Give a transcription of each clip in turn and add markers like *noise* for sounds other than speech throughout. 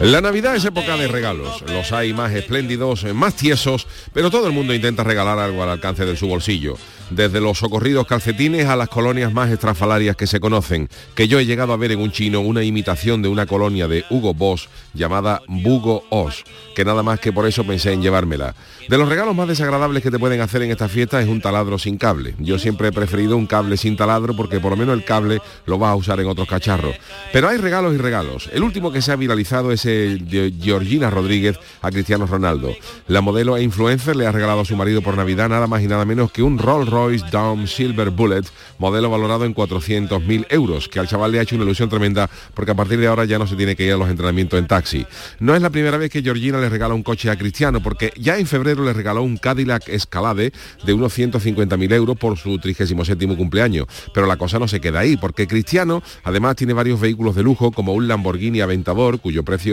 La Navidad es época de regalos. Los hay más espléndidos, más tiesos, pero todo el mundo intenta regalar algo al alcance de su bolsillo. Desde los socorridos calcetines a las colonias más estrafalarias que se conocen, que yo he llegado a ver en un chino una imitación de una colonia de Hugo Boss llamada Bugo Os, que nada más que por eso pensé en llevármela. De los regalos más desagradables que te pueden hacer en esta fiesta es un taladro sin cable. Yo siempre he preferido un cable sin taladro porque por lo menos el cable lo vas a usar en otros cacharros. Pero hay regalos y regalos. El último que se ha viralizado es de Georgina Rodríguez a Cristiano Ronaldo. La modelo e influencer le ha regalado a su marido por Navidad nada más y nada menos que un Rolls Royce Dawn Silver Bullet, modelo valorado en 400.000 euros, que al chaval le ha hecho una ilusión tremenda porque a partir de ahora ya no se tiene que ir a los entrenamientos en taxi. No es la primera vez que Georgina le regala un coche a Cristiano porque ya en febrero le regaló un Cadillac Escalade de unos 150.000 euros por su 37 cumpleaños. Pero la cosa no se queda ahí, porque Cristiano además tiene varios vehículos de lujo, como un Lamborghini Aventador, cuyo precio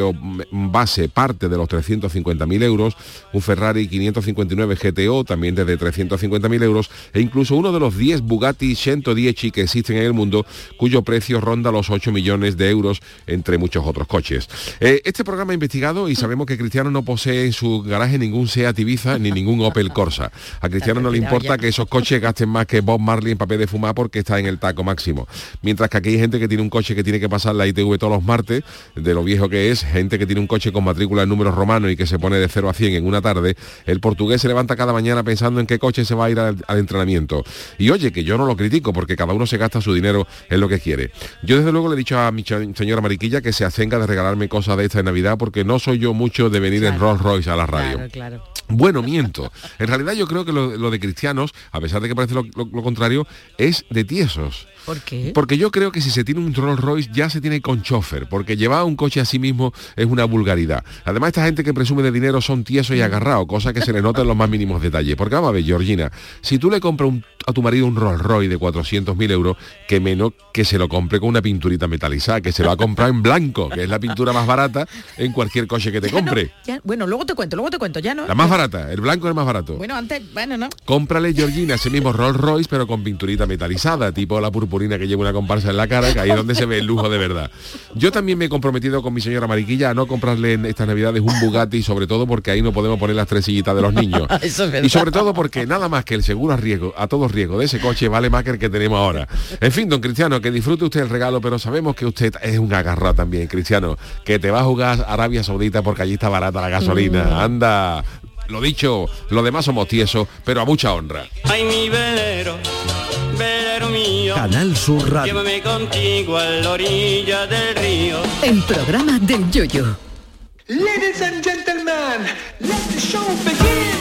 base parte de los 350.000 euros, un Ferrari 559 GTO, también desde 350.000 euros, e incluso uno de los 10 Bugatti 110 que existen en el mundo, cuyo precio ronda los 8 millones de euros, entre muchos otros coches. Eh, este programa ha investigado y sabemos que Cristiano no posee en su garaje ningún Seat Ibiza ni ningún Opel Corsa. A Cristiano no le importa que esos coches gasten más que Bob Marley en papel de fumar porque está en el taco máximo. Mientras que aquí hay gente que tiene un coche que tiene que pasar la ITV todos los martes, de lo viejo que es, gente que tiene un coche con matrícula en números romanos y que se pone de 0 a 100 en una tarde, el portugués se levanta cada mañana pensando en qué coche se va a ir al, al entrenamiento. Y oye, que yo no lo critico porque cada uno se gasta su dinero en lo que quiere. Yo desde luego le he dicho a mi señora Mariquilla que se acenga de regalarme cosas de esta de Navidad porque no soy yo mucho de venir en Rolls Royce a la radio. Claro, claro. Bueno, miento. En realidad yo creo que lo, lo de cristianos, a pesar de que parece lo, lo- lo contrario, es de tiesos. ¿Por qué? Porque yo creo que si se tiene un Rolls Royce ya se tiene con chofer, porque llevar un coche a sí mismo es una vulgaridad. Además, esta gente que presume de dinero son tiesos y agarrados, cosa que se le nota en los más mínimos detalles. Porque vamos a ver, Georgina, si tú le compras un- a tu marido un Rolls Royce de 400.000 euros, que menos que se lo compre con una pinturita metalizada, que se lo va a comprar en blanco, que es la pintura más barata en cualquier coche que te compre. Ya- bueno, luego te cuento, luego te cuento, ya no. La más barata, el blanco es el más barato. Bueno, antes, bueno, no. Cómprale, Georgina, ese mismo Rolls Royce, pero con pinturita metalizada, tipo la purpurina que lleva una comparsa en la cara, que ahí es donde se ve el lujo de verdad. Yo también me he comprometido con mi señora Mariquilla a no comprarle en estas navidades un Bugatti, sobre todo porque ahí no podemos poner las tres sillitas de los niños. *laughs* Eso es y sobre todo porque nada más que el seguro a riesgo, a todo riesgo de ese coche vale más que el que tenemos ahora. En fin, don Cristiano, que disfrute usted el regalo, pero sabemos que usted es un agarrado también, Cristiano, que te va a jugar Arabia Saudita porque allí está barata la gasolina. Mm. Anda. Lo dicho, lo demás somos tiesos, pero a mucha honra. Ay, mi velero, velero mío. Canal Sur Radio. Llévame contigo a la orilla del río. El programa del Yoyo. Ladies and gentlemen, let the show begin.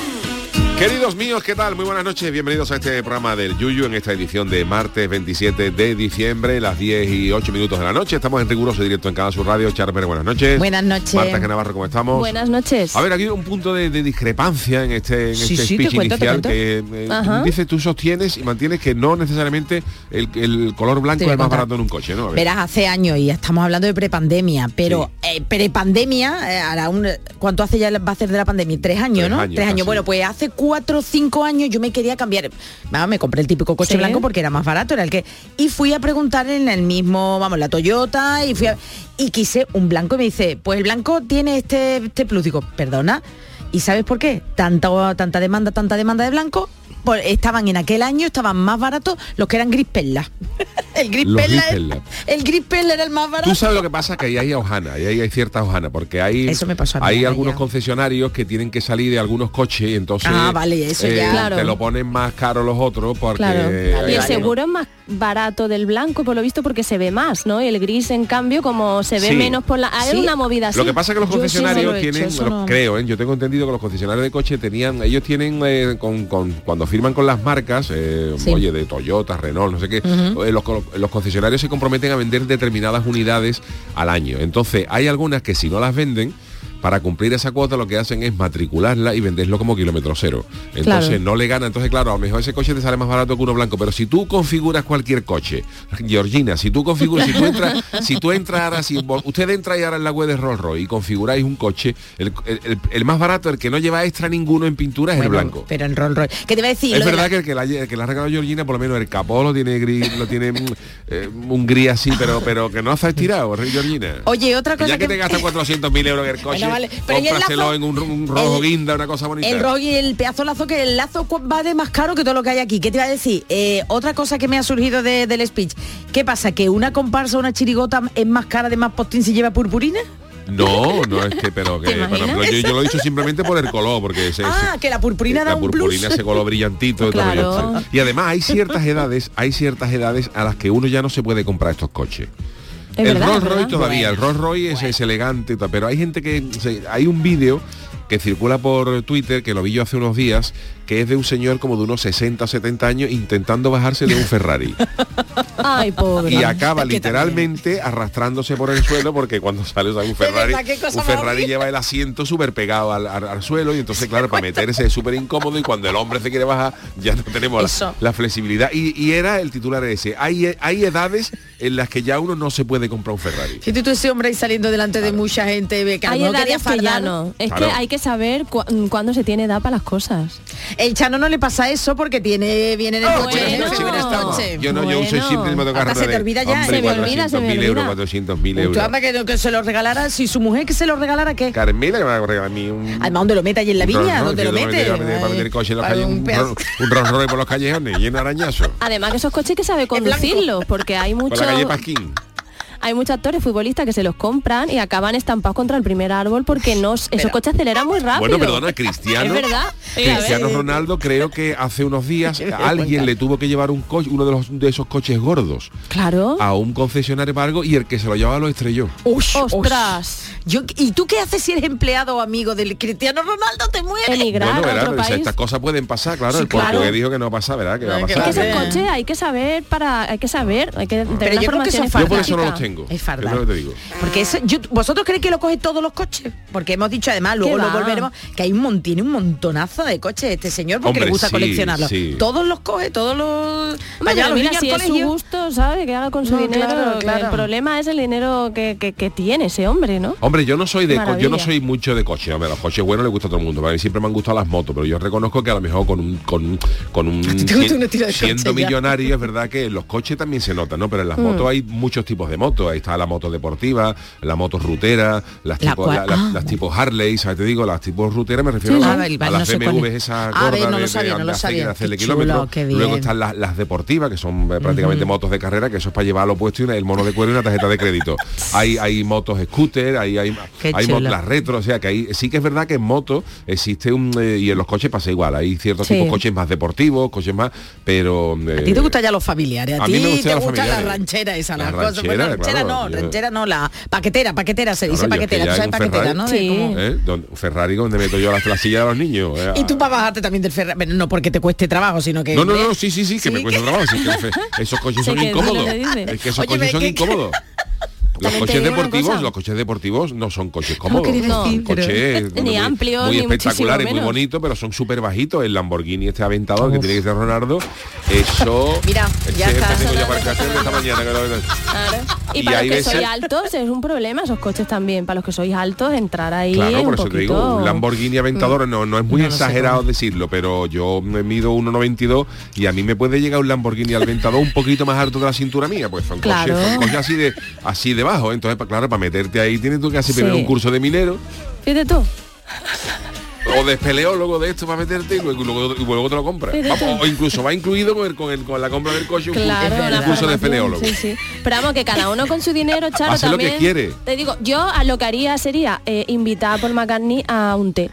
Queridos míos, ¿qué tal? Muy buenas noches, bienvenidos a este programa del Yuyu en esta edición de martes 27 de diciembre, las 10 y 8 minutos de la noche. Estamos en riguroso directo en Canal Sur Radio. Charper, buenas noches. Buenas noches. Marta Canavarro, ¿cómo estamos? Buenas noches. A ver, aquí hay un punto de, de discrepancia en este, en Sí, este sí, te speech cuento, inicial que eh, dices tú sostienes y mantienes que no necesariamente el, el color blanco es más barato en un coche, ¿no? A ver. Verás, hace años y estamos hablando de prepandemia, pero eh, prepandemia, eh, hará un, ¿cuánto hace ya va a ser de la pandemia? Tres años, Tres ¿no? años Tres años. casi. Bueno, pues hace cuatro o cinco años yo me quería cambiar. Vamos, me compré el típico coche Sí. blanco porque era más barato, era el que. Y fui a preguntar en el mismo, vamos, la Toyota, y fui a- y quise un blanco y me dice, pues el blanco tiene este, este plus. Digo, perdona. ¿Y sabes por qué? Tanta, tanta demanda, tanta demanda de blanco. Estaban en aquel año, estaban más baratos los que eran gris perla. *laughs* el gris perla, gris perla. el gris perla era el más barato. Tú sabes lo que pasa que ahí hay hojana, ahí hay, hay cierta hojana, porque hay, Eso me pasó a mí hay algunos ya. concesionarios que tienen que salir de algunos coches y entonces Ah, vale, eso ya. Claro. te lo ponen más caro los otros porque Claro. y el seguro es más barato del blanco, por lo visto, porque se ve más, ¿no? Y el gris, en cambio, como se ve Sí. menos por la... Hay Sí. una movida así. Lo que pasa es que los Yo sí concesionarios he hecho, tienen, eso bueno, no. creo, ¿eh? yo tengo entendido que los concesionarios de coche tenían, ellos tienen eh, con, con- cuando firman con las marcas, eh, Sí. oye, de Toyota, Renault, no sé qué, eh, los concesionarios se comprometen a vender determinadas unidades al año. Entonces, hay algunas que si no las venden, para cumplir esa cuota lo que hacen es matricularla y venderlo como kilómetro cero. Entonces Claro. no le gana. Entonces, claro, a lo mejor ese coche te sale más barato que uno blanco. Pero si tú configuras cualquier coche, Georgina, si tú configuras, si tú *laughs* entras, si tú entras ahora, si usted entra y ahora en la web de Rolls Royce y configuráis un coche, el, el- más barato, el que no lleva extra ninguno en pintura es el blanco. Pero en Rolls Royce. ¿Qué te iba a decir? Es de verdad la- que el que, la, el que le ha regalado Georgina, por lo menos el capó lo tiene gris, lo tiene mm, eh, un gris así, pero pero que no hace estirado, ¿eh, Georgina. Oye, otra cosa ya que, que- te gastas *laughs* 400.000 euros en el coche, Bueno, pero ¿y el lazo? en un, un rojo El- guinda, una cosa bonita. El rollo y el pedazo lazo que el lazo cu- vale más caro que todo lo que hay aquí. ¿Qué te iba a decir? Eh, otra cosa que me ha surgido de- del speech. ¿Qué pasa? ¿Que una comparsa, una chirigota es más cara de más postín si lleva purpurina? No, no es que, pero que, yo, yo lo he dicho simplemente por el color, porque ese, Ah, que la purpurina da la un purpurina plus. ese color brillantito Claro. y además hay ciertas edades hay ciertas edades a las que uno ya no se puede comprar estos coches Es el verdad, Rolls Royce todavía el Rolls Royce es, es elegante pero hay gente que hay un vídeo que circula por Twitter que lo vi yo hace unos días que es de un señor como de unos 60 70 años intentando bajarse de un Ferrari *laughs* Ay, pobre. y acaba Es que literalmente arrastrándose por el suelo porque cuando sale o sea, un *laughs* Ferrari, un Ferrari lleva el asiento súper pegado al, al- al suelo y entonces claro, para meterse es súper incómodo y cuando el hombre se quiere bajar ya no tenemos la, la flexibilidad. Y, y era el titular ese, hay, hay edades en las que ya uno no se puede comprar un Ferrari. Fíjate tú ese hombre ahí saliendo delante de mucha gente ve que a lo Hay quería edades que ya no. Es Claro. que hay que saber cu- cuándo se tiene edad para las cosas. El Chano no le pasa eso porque tiene viene en el coche, bueno, en el bueno. Yo no, yo uso Bueno. siempre el motocarro se te olvida ya, hombre, se me olvida, se me 400.000 euros, olvida. 400.000 Tú euros. anda que, que se lo regalara, si su mujer que se lo regalara, ¿qué? Carmela que me va a regalar a mí un... Además, ¿dónde lo mete allí en la un viña? ¿Dónde lo mete? Para meter, coche en los un un, un Rolls Royce por los callejones lleno de arañazos. Además que esos coches hay que blanco. conducirlos, porque hay Por muchos la calle Pasquín. Hay muchos actores futbolistas que se los compran y acaban estampados contra el primer árbol porque no esos coches aceleran muy rápido. Bueno, perdona, Cristiano. *laughs* Es verdad. Cristiano Ronaldo creo que hace unos días *laughs* alguien le tuvo que llevar un coche, uno de los de esos coches gordos, Claro. a un concesionario para algo y el que se lo llevaba lo estrelló. Ush, Ostras. ush. Yo, ¿Y tú qué haces si eres empleado o amigo del Cristiano Ronaldo? Te mueres. Emigrar bueno, a otro estas cosas pueden pasar, claro. Sí, el claro. portugués dijo que no pasa, ¿verdad? Que va a Es pasar. que esos coches hay que saber para, hay que saber, hay que tener Pero yo creo que es Yo por eso no informática. los tengo. Es fardar. lo que te digo. Porque eso, yo- vosotros creéis que lo coge todos los coches, porque hemos dicho además, luego ¿Qué lo va? volveremos, que hay un mon- tiene un montonazo de coches este señor porque Hombre, le gusta sí, coleccionarlos. sí. Todos los coge, todos los. Hombre, Vaya, mira, si es su gusto, ¿sabe? Que haga con su No, dinero. claro. El problema es el dinero que, que- que tiene ese hombre, ¿no? Hombre, yo no soy de yo no soy mucho de coche, hombre, los coches buenos le gusta a todo el mundo, a mí siempre me han gustado las motos, pero yo reconozco que a lo mejor con un con un, con un ti *laughs* te gusta un estilo de siendo millonario es verdad que en los coches también se nota, ¿no? Pero en las Mm. motos hay muchos tipos de motos, ahí está la moto deportiva, la moto rutera, las La tipo cual- la- la- ah. las tipo Harley, ¿sabes? Te digo, las tipo ruteras me refiero Sí, a, sí. la- Ah, a las no es. esas gordas no de- lo de- sabía, no de lo hacer- sabía. de hacerle Qué kilómetros. Luego están las, las deportivas, que son eh, prácticamente motos de carrera, que eso es para llevar lo puesto y una- el mono de cuero y una tarjeta de crédito. hay, hay motos scooter, hay, hay, Qué hay chulo. motos las retro, o sea que ahí sí que es verdad que en moto existe un eh, y en los coches pasa igual, hay ciertos Sí. tipos de coches más deportivos, coches más, pero A ti te gustan ya los familiares, a, a ti mí me te gusta la familiares. ranchera esa, La las cosas. ranchera, Bueno, ranchera claro, no, ranchera no, la paquetera, paquetera se dice paquetera, tú sabes Ferrari- ¿no? De Sí. como- ¿eh? Don- Ferrari donde meto yo la, la silla de los niños. eh, Y tú para bajarte también del Ferrari, Bueno, no porque te cueste trabajo, sino que... No, no, no, sí, sí, sí, que me cuesta trabajo. sí, que *laughs* fe- esos coches son incómodos. Es que esos Oye, coches son que- incómodos. Los coches deportivos, los coches deportivos no son coches cómodos. son coches Ni amplios, muy ni espectaculares, muy bonitos, pero son súper bajitos. El Lamborghini este aventador que tiene que ser Leonardo, eso. Mira, ya es está tengo para de esta mañana. Claro. Y, Y para los que sois veces- altos es un problema esos coches también. Para los que sois altos, entrar ahí Claro, es por un eso te digo, un Lamborghini Aventador no, no es muy No exagerado decirlo, pero yo me mido 1,92 y a mí me puede llegar un Lamborghini Aventador un poquito más alto de la cintura mía, pues son Claro. coches, son coches así de así debajo, entonces claro, para meterte ahí tienes tú que hacer Sí. primero un curso de minero Fíjate tú. o de espeleólogo de esto para meterte y luego, luego- luego te lo compras. Vamos, o incluso va incluido con, el, con, el- con la compra del coche un curso- Claro, un curso de espeleólogo. Sí, sí. Pero vamos, que cada uno con su dinero, Charo, Hace lo que también. quiere. Te digo, yo a lo que haría sería eh, invitar a Paul McCartney a un té.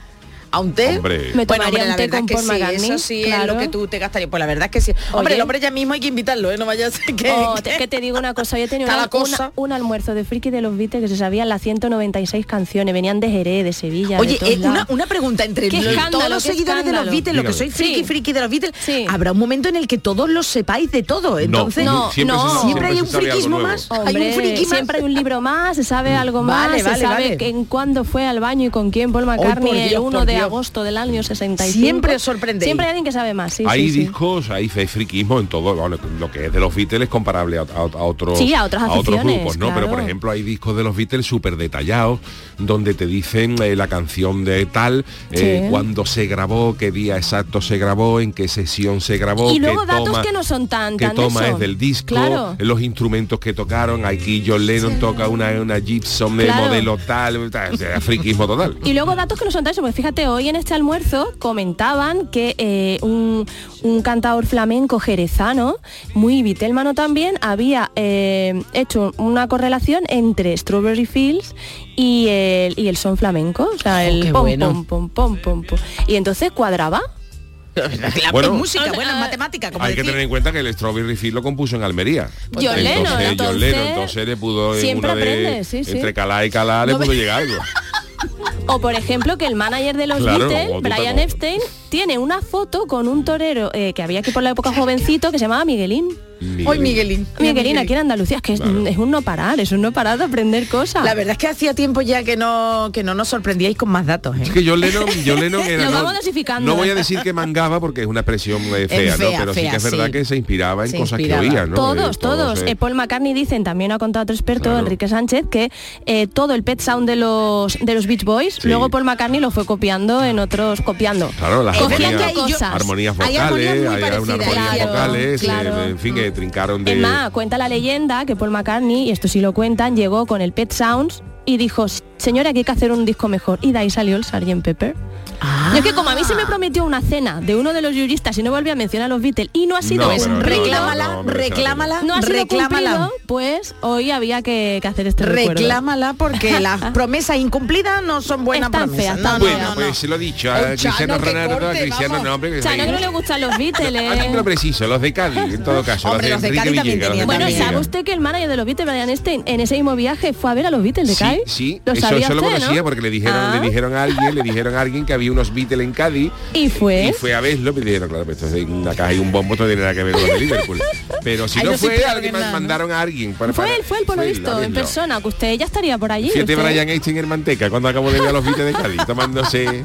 ¿A un té? Hombre. Me Bueno, tomaría hombre, un la té verdad con que Paul sí, McCartney, eso sí es claro. lo que tú te gastarías. Pues la verdad es que sí. Hombre, Oye. el hombre ya mismo hay que invitarlo, ¿eh? No vaya a ser que... Oh, *laughs* te- que te digo una cosa, yo tenía una- cosa. una- un almuerzo de friki de los Beatles que se sabían las 196 canciones, venían de Jerez, de Sevilla. Oye, de eh, una, una pregunta entre Qué lo- escándalo, todos los seguidores de los. Beatles, lo que soy friki, Sí. friki de los Beatles, Sí. habrá un momento en el que todos los sepáis de todo. Entonces, No, siempre, no. se- siempre hay un friquismo más. hay un Hombre, friki más. siempre hay un libro más, se sabe algo más, se sabe que en cuándo fue al baño y con quién Paul McCartney por el Dios, 1 por de. Agosto del año 65. Siempre os sorprendéis. Siempre hay alguien que sabe más, sí, hay sí, sí. discos, hay friquismo en todo. Bueno, lo que es de los Beatles es comparable a, a- a otros, a otras otros grupos, ¿no? Pero por ejemplo hay discos de los Beatles súper detallados, donde te dicen eh, la canción de tal, eh, cuándo se grabó, qué día exacto se grabó, en qué sesión se grabó, Y luego datos toma, que no son tan- tan toma eso. es del disco, Claro. los instrumentos que tocaron. Aquí John Lennon toca una, una Gibson de modelo tal, tal, friquismo total. Y luego datos que no son tan eso, porque fíjate, hoy en este almuerzo comentaban que eh, un, un cantador flamenco jerezano, muy vitelmano también, había eh, hecho una correlación entre Strawberry Fields y el, y el son flamenco, o sea, el Oh, qué pom, bueno. pom, pom, pom, pom, pom. Y entonces cuadraba. La Bueno. música, en matemática, como Hay que tener en cuenta que el Strawberry Field lo compuso en Almería. Entonces, Lennon, John entonces, Lennon, entonces le pudo en siempre una de- aprende, sí, sí. entre calá y calá le No me- pudo llegar algo. *laughs* *laughs* O por ejemplo que el manager de los Claro, Beatles, Brian. Epstein, tiene una foto con un torero eh, que había aquí por la época jovencito que se llamaba Miguelín. Hoy Miguelín. Miguelín aquí en Andalucía, es que es, Claro. es un no parar, es un no parar de aprender cosas. La verdad es que hacía tiempo ya que no que no nos sorprendíais con más datos, ¿eh? Es que John Lennon, *laughs* Lennon era... Lo no, vamos dosificando. no voy a decir que mangaba porque es una expresión eh, fea, fea, ¿no? Pero sí que es verdad sí. que se inspiraba en Se cosas inspiraba. que oía, ¿no? Todos, Eh, todos. eh. Eh, Paul McCartney dicen, también ha contado otro experto, Claro. Enrique Sánchez, que eh, todo el pet sound de los de los Beach Boys, Sí. luego Paul McCartney lo fue copiando en otros, copiando. Claro, las armonías, cosas. armonías Hay vocales, armonías muy hay, hay parecidas, armonías claro, vocales, eh, claro. en fin, que trincaron de... Es más, cuenta la leyenda que Paul McCartney, y esto sí lo cuentan, llegó con el Pet Sounds y dijo, señora, aquí hay que hacer un disco mejor. Y de ahí salió el Sgt. Pepper. Ah. Y es que como a mí se me prometió una cena de uno de los juristas y no volví a mencionar a los Beatles y no ha sido No, Pues bueno, reclámala, no, no, reclámala, no ha sido reclámala. cumplido, pues hoy había que, que hacer este recuerdo. Reclámala porque *laughs* las promesas incumplidas no son buenas Están promesas. feas, No, están no, Bueno, no, no. pues se lo he dicho a Cristiano Chano, que Ronaldo, a Cristiano no, hombre, que Chano, que no le gustan los Beatles. Lo preciso, los de Cádiz, en todo caso, Hombre, los los de de los de tenían Bueno, ¿sabe usted que el manager de los Beatles, Brian Epstein, en ese mismo viaje fue a ver a los Beatles de Sí, Cádiz? sí, ¿Lo eso, sabía lo conocía no? porque le dijeron, Ah, le dijeron a alguien, le dijeron a alguien que había unos Beatles en Cádiz Y fue. y fue a verlo y dijeron, claro, pues esto es una caja y un bombo, no tiene nada que ver con los de Liverpool. Pero si no fue, alguien en nada, ¿no? mandaron a alguien para Fue él, fue él por lo visto, en persona, que usted ya estaría por allí. Usted. Brian Einstein en Manteca cuando acabo de ver a los Beatles de Cádiz tomándose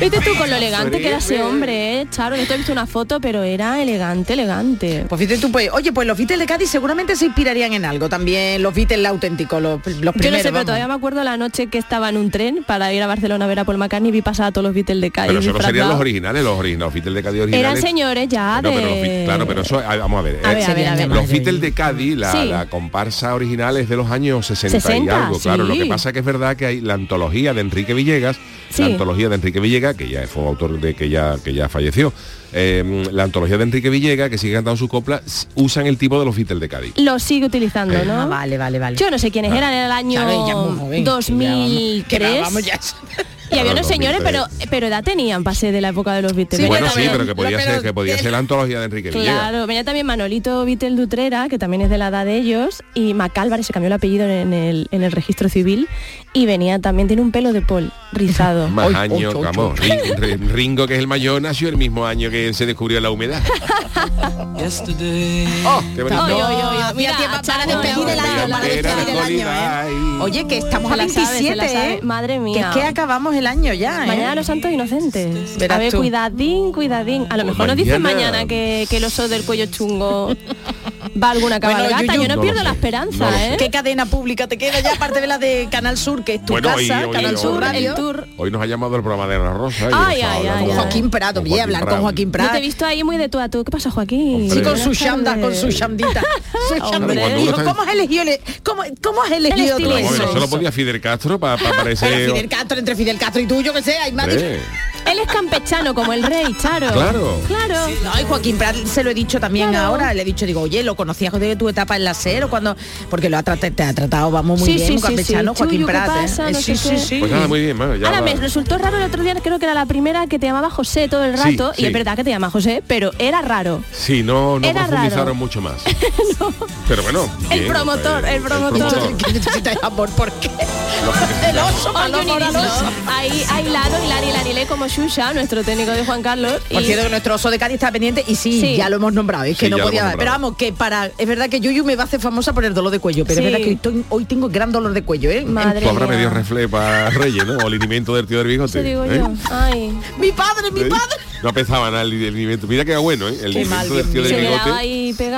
Viste tú con lo elegante que era ese hombre, ¿eh? Charo, yo te he visto una foto, pero era elegante, elegante. Pues fíjate tú, pues, oye, pues los Beatles de Cádiz seguramente se inspirarían en algo. También los Beatles auténticos, los, los Yo primeros. no sé, todavía me acuerdo la noche que estaba en un tren para ir a Barcelona a ver a Paul McCartney y vi pasar a todos los Beatles de Cádiz. Pero eso no serían los originales, los originales, los Beatles de Cádiz originales. Eran señores ya Bueno, pero los claro, pero eso, vamos a ver. A eh, ver, a ver, a ver. Los Beatles de Cádiz, la, Sí. la comparsa original es de los años 60, y 60, algo, claro. Lo sí. que pasa que es verdad que hay la antología de Enrique Villegas, Sí. la antología de Enrique Villegas, que ya fue autor de que ya, que ya falleció. Eh, la antología de Enrique Villegas, que sigue cantando sus coplas, s- usan el tipo de los Beatles de Cádiz. Lo sigue utilizando, Eh. ¿no? Ah, vale, vale, vale. Yo no sé quiénes eran en el año Claro, ella es muy joven, 2003. que ya vamos, que va, vamos ya. Y había unos señores, pero, 2003. pero edad tenían, pasé de la época de los Beatles. Sí, bueno, sí, pero que podía pero- ser, que podía que- ser la antología de Enrique Villegas. Claro, venía también Manolito Vitel Dutrera, que también es de la edad de ellos, y Macálvarez se cambió el apellido en el, en el registro civil, y venía también, tiene un pelo de Paul rizado. *laughs* Más Oy. Ring- Ring- *laughs* Ringo, que es el mayor, nació el mismo año que se descubrió la humedad. *laughs* Oh, qué bonito. Oy, oy, Mira, para despedir el año, para Era despedir el año, ¿eh? Oye, que estamos a la sabe, se 27, la sabe. ¿eh? Madre Que mía. es que acabamos el año ya, ¿eh? Mañana los santos inocentes. Verás a ver, tú. cuidadín, cuidadín. A lo Pues mejor nos dicen mañana- mañana que, que el oso del cuello chungo *laughs* va alguna Bueno, cabalgata. Yuyu, Yo no, no pierdo la sé, esperanza, no ¿eh? ¿Qué cadena pública te queda ya aparte de la de Canal Sur, que es tu Bueno, casa, hoy- hoy- Canal hoy- Sur hoy- Radio? Tour. Hoy nos ha llamado el programa de Ana Rosa. Ay, ay, ay, con- ay. Joaquín Prado, voy a hablar con Joaquín Yo te he Prado. visto ahí muy de tú a tú. ¿Qué pasa, Joaquín? Sí, con su chanda, con su chandita. ¿Cómo has elegido, el- cómo, cómo has elegido tú eso? Bueno, solo podía Fidel Castro para parecer... Fidel Castro, entre Fidel Castro y tú, yo que sé, hay más. Él es campechano como el rey, Charo. Claro. Claro. No, y Joaquín Prat se lo he dicho también Claro. ahora, le he dicho, digo, oye, lo conocías de tu etapa en la SER o cuando porque lo ha tratado, te ha tratado, vamos muy Sí, bien, sí, sí, sí. Joaquín Chuyu, ¿qué Prat, ¿eh? pasa? Eh, No sí, sí, sí. Pues nada, muy bien, bueno, ya Ahora va. me resultó raro el otro día, creo que era la primera que te llamaba José todo el Sí, rato, y sí. es verdad que te llama José, pero era raro. Sí, no, no Era profundizaron raro. mucho más. *laughs* Pero bueno. El bien, promotor, el promotor. promotor. *laughs* ¿Qué necesitas amor? ¿Por qué? El oso. Ahí hay Lalo y Lani Lanile como Shusha, nuestro técnico de Juan Carlos. Por y- cierto, que nuestro oso de Cádiz está pendiente y sí, Sí. ya lo hemos nombrado. Es que Sí, no podía. Pero vamos, que para. Es verdad que Yuyu me va a hacer famosa por el dolor de cuello, pero Sí. es verdad que estoy- hoy tengo gran dolor de cuello, ¿eh? Madre Tú habrás mía. pedido refle para Reyes, ¿no? O el linimento del tío del bigote. Digo ¿eh? yo. Ay. Mi padre, mi ¿Eh? padre. No pensaba nada el linimento. Mira que era bueno, ¿eh? El del tío del bigote.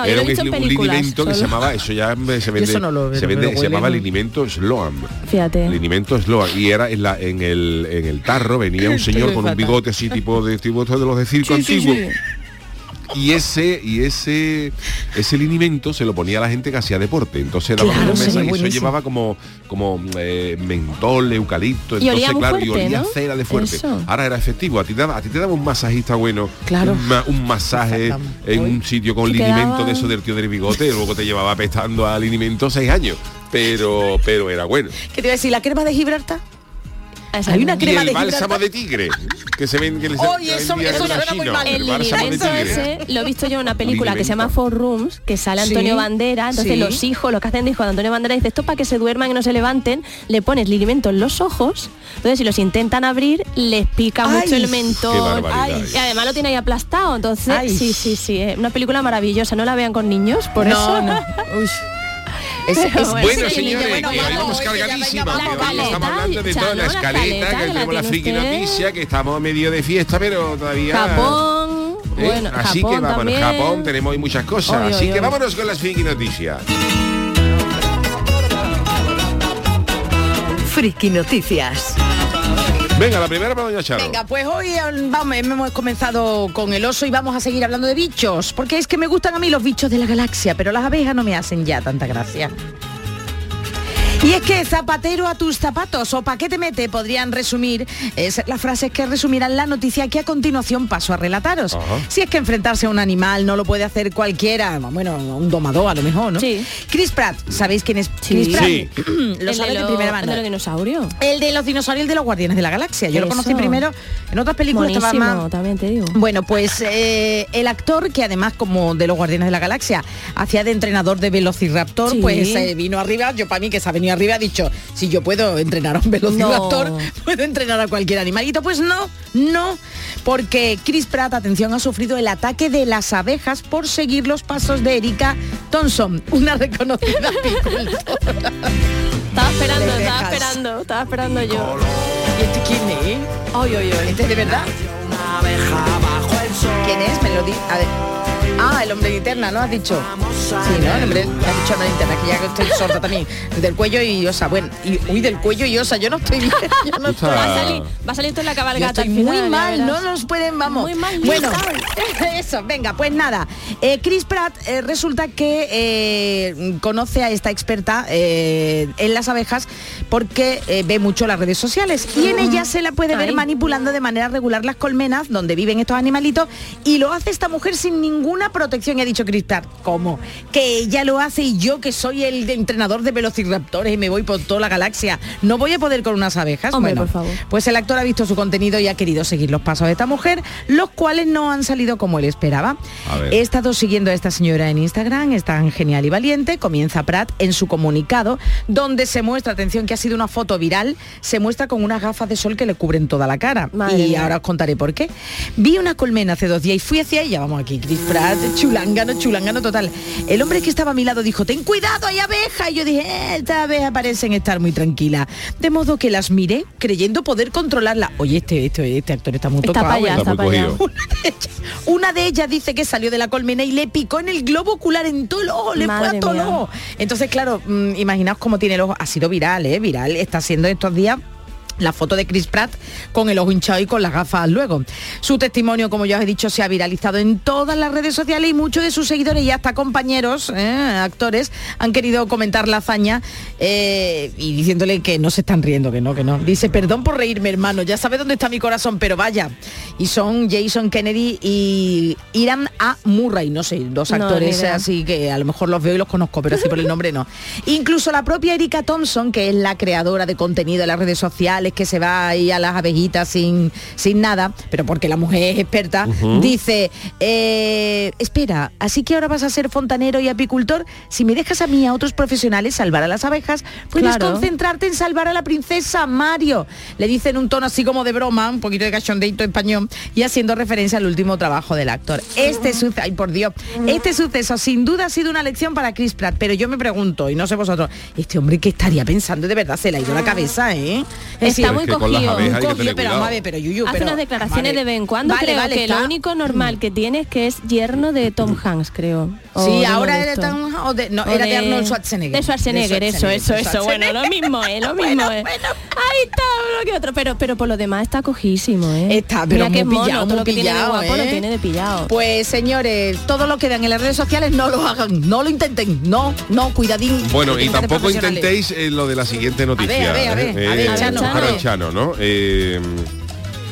Era un, linimento que se llamaba, eso ya se vende, eso no lo veo, se, vende- se llamaba muy- linimento Sloan. Fíjate. Linimento Sloan. Y era en, la, en, el, en el tarro, venía un *laughs* señor con un bigote así tipo de tipo de los de circo Sí, sí, antiguo. Y ese y ese ese linimento se lo ponía a la gente que hacía deporte. Entonces daba Claro, mensajes y eso llevaba como como eh, mentol, eucalipto, Y entonces olía claro, y olía ¿no? cera de fuerte. Eso. Ahora era efectivo. A ti te daba, a ti te daba un masajista bueno, Claro. un, ma- un masaje en un sitio con linimento quedaba- de eso del tío del bigote, y luego te llevaba apestando al linimento seis años. Pero pero era bueno. ¿Qué te iba a decir? ¿La crema de Gibraltar? Esa Hay una. Y crema el de bálsamo Gibraltar. de tigre que se ven que les Oye, que eso- vendían eso en la suena muy China, mal. El bálsamo de linimento tigre. ese lo he visto yo en una película que se llama. Four Rooms, que sale Sí, Antonio Bandera, entonces sí. los hijos, los que hacen de hijo de Antonio Bandera, dice esto para que se duerman y no se levanten, le pones linimento en los ojos, entonces si los intentan abrir, les pica Ay, mucho el mentón. Y además lo tiene ahí aplastado, entonces Ay. sí, sí, sí, es una película maravillosa, no la vean con niños, por no, eso. no. *laughs* Bueno, señores, bueno, que vamos, vamos venga, cargadísima, vamos, vamos. estamos hablando de toda la escaleta, que tenemos la friki noticia, que estamos a medio de fiesta, pero todavía... Japón, ¿eh? bueno, Así Japón que vámonos, también. Japón tenemos hoy muchas cosas, Oy, así oy, que oy. vámonos con las friki noticias. Friki Noticias. Venga, la primera para Doña Charo. Venga, pues hoy eh, vamos, hemos comenzado con el oso y vamos a seguir hablando de bichos, porque es que me gustan a mí los bichos de la galaxia, pero las abejas no me hacen ya tanta gracia. Y es que zapatero a tus zapatos o pa' qué te mete podrían resumir es las frases que resumirán la noticia que a continuación paso a relataros. Ajá. Si es que enfrentarse a un animal no lo puede hacer cualquiera, bueno, un domador a lo mejor, ¿no? Sí. Chris Pratt, ¿sabéis quién es Sí. Chris Pratt? Sí. *clears throat* lo El sabes de, lo- primera el mano. de los dinosaurios. El de los dinosaurios el de los guardianes de la galaxia. Yo lo conocí primero en otras películas. estaba más- también te digo. Bueno, pues eh, el actor que además como de los Guardianes de la Galaxia hacía de entrenador de Velociraptor, Sí. pues eh, vino arriba, yo para mí que se ha venido arriba, ha dicho, si yo puedo entrenar a un Velociraptor, No. puedo entrenar a cualquier animalito. Pues no, no, porque Chris Pratt, atención, ha sufrido el ataque de las abejas por seguir los pasos de Erika Thompson, una reconocida *laughs* apicultora. Estaba esperando, estaba esperando, estaba esperando yo. ¿Y este quién es? Ay, ay, ay. ¿Este es de verdad? ¿Quién es? Me lo di. A ver. Ah, el hombre de linterna, ¿no? Has dicho. Sí, ¿no? El hombre, has dicho hombre de linterna, que ya que estoy sorda también. Del cuello y osa. Bueno, y, uy, del cuello y osa. Yo no estoy bien. Yo no estoy Va a salir, va a salir toda la yo cabalgata. estoy muy final, mal, no nos pueden, vamos. Muy mal, bueno, *laughs* eso, venga, pues nada. Eh, Chris Pratt eh, resulta que eh, conoce a esta experta eh, en las abejas porque eh, ve mucho las redes sociales y en ella se la puede ver Ay. manipulando de manera regular las colmenas donde viven estos animalitos y lo hace esta mujer sin ninguna protección y ha dicho Chris Pratt, ¿cómo? Que ella lo hace y yo que soy el de entrenador de velociraptores y me voy por toda la galaxia, no voy a poder con unas abejas. Hombre, bueno, por favor. pues el actor ha visto su contenido y ha querido seguir los pasos de esta mujer, los cuales no han salido como él esperaba. He estado siguiendo a esta señora en Instagram, es tan genial y valiente, comienza Pratt en su comunicado, donde se muestra, atención, que ha sido una foto viral, se muestra con unas gafas de sol que le cubren toda la cara. Madre y mía. ahora os contaré por qué. Vi una colmena hace dos días y fui hacia ella, vamos aquí, Chris Pratt, chulangano, chulangano total. El hombre que estaba a mi lado dijo, ten cuidado, hay abejas. Y yo dije, "Eh, estas abejas parecen estar muy tranquilas. De modo que las miré creyendo poder controlarla. Oye, este, este, este actor está muy Está tocado. allá, ¿eh? Está está muy para allá. cogido. Una de, ellas, una de ellas dice que salió de la colmena y le picó en el globo ocular, en todo el ojo, le fue a todo el ojo. Entonces, claro, mm, imaginaos cómo tiene el ojo. Ha sido viral, ¿eh? Viral. Está siendo estos días la foto de Chris Pratt con el ojo hinchado y con las gafas luego. Su testimonio, como ya os he dicho, se ha viralizado en todas las redes sociales y muchos de sus seguidores y hasta compañeros, eh, actores, han querido comentar la hazaña eh, y diciéndole que no se están riendo, que no, que no. Dice, perdón por reírme, hermano, ya sabe dónde está mi corazón, pero vaya. Y son Jason Kennedy y Iran A. Murray, no sé, dos actores así que a lo mejor los veo y los conozco, pero así por el nombre no. *laughs* Incluso la propia Erika Thompson, que es la creadora de contenido de las redes sociales, que se va ahí a las abejitas sin, sin nada, pero porque la mujer es experta, dice, eh, espera, así que ahora vas a ser fontanero y apicultor, si me dejas a mí a otros profesionales salvar a las abejas, puedes Claro. concentrarte en salvar a la princesa Mario. Le dice en un tono así como de broma, un poquito de cachondeito español, y haciendo referencia al último trabajo del actor. Este suceso, ay por Dios, este suceso sin duda ha sido una lección para Chris Pratt, pero yo me pregunto, y no sé vosotros, este hombre que estaría pensando, de verdad se le ha ido la cabeza, ¿eh? Es Está muy que cogido. que cogido, pero vamos a ver, pero Yuyu, Hace pero, unas declaraciones de vez en cuando. Vale, creo vale, que está. lo único normal que tiene es que es yerno de Tom Hanks, creo. O Sí, de ahora de era estos. tan... o de- no, O era de, Arnold Schwarzenegger. De Schwarzenegger, De eso, eso, Schwarzenegger, eso. Bueno, lo mismo es, lo *laughs* mismo Bueno, es. bueno. Ahí está, uno que otro. Pero, pero por lo demás está cojísimo, ¿eh? Está, pero Mira muy mono, pillado, todo muy lo que tiene de pillado, guapo lo ¿eh? tiene de pillado. Pues señores, todo lo que vean en las redes sociales no lo hagan, no lo intenten, no, no, cuidadín. Bueno, y que tampoco intentéis eh, lo de la siguiente noticia. a ver, a ver, ¿eh? a Eh, Chano. Chano, ¿no? Eh,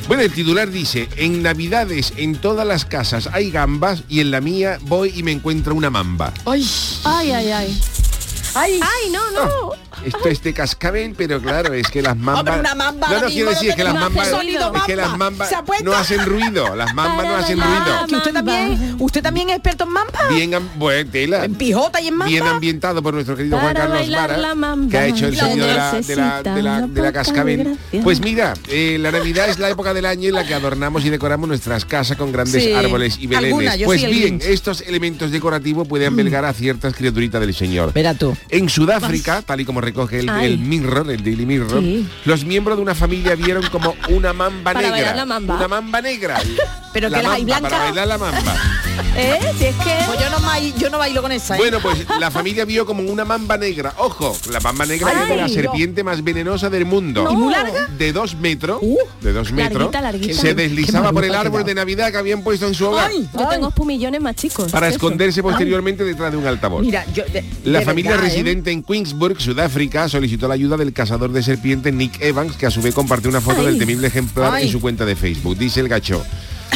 bueno, el titular dice, en Navidades en todas las casas hay gambas y en la mía voy y me encuentro una mamba. Ay, Ay, ay, ay. ay, Ay, no, no. Esto es de cascabel, pero claro, es que las mambas... Hombre, una mamba no, no, quiero decir, es que las mambas... Es que las mambas no hacen ruido, las mambas no hacen ruido. que usted también, usted también es experto en mamba. Bien, bueno, tela. En pijota y en bien ambientado por nuestro querido Juan Carlos Vara, que ha hecho el sonido de la, de la, de la, de la cascabel. Pues mira, eh, la Navidad es la época del año en la que adornamos y decoramos nuestras casas con grandes Sí. árboles y belenes. Alguna, pues bien, estos elementos decorativos pueden albergar a ciertas criaturitas del Señor. Verá tú. En Sudáfrica, tal y como recoge el, el Mirror, el Daily Mirror, Sí. los miembros de una familia vieron como una mamba Para negra. la mamba. Una mamba negra. *laughs* Pero la que las hay mamba, blancas. Para bailar la mamba. *laughs* ¿Eh? Si es que... Pues yo no, mai- yo no bailo con esa, ¿eh? Bueno, pues la familia vio como una mamba negra. Ojo, la mamba negra Ay, es la serpiente más venenosa del mundo. ¿Y muy larga? De dos metros. Uh. de dos metros. Larguita, larguita. Se deslizaba por el árbol de Navidad que habían puesto en su hogar. Ay, Yo ay. tengo pumillones más chicos. Para Eso. esconderse posteriormente detrás de un altavoz. Mira, yo... de- La de familia verdad, ¿eh? residente en Queensburg, Sudáfrica, solicitó la ayuda del cazador de serpientes Nick Evans, que a su vez compartió una foto Ay. del temible ejemplar Ay. en su cuenta de Facebook. Dice el gacho.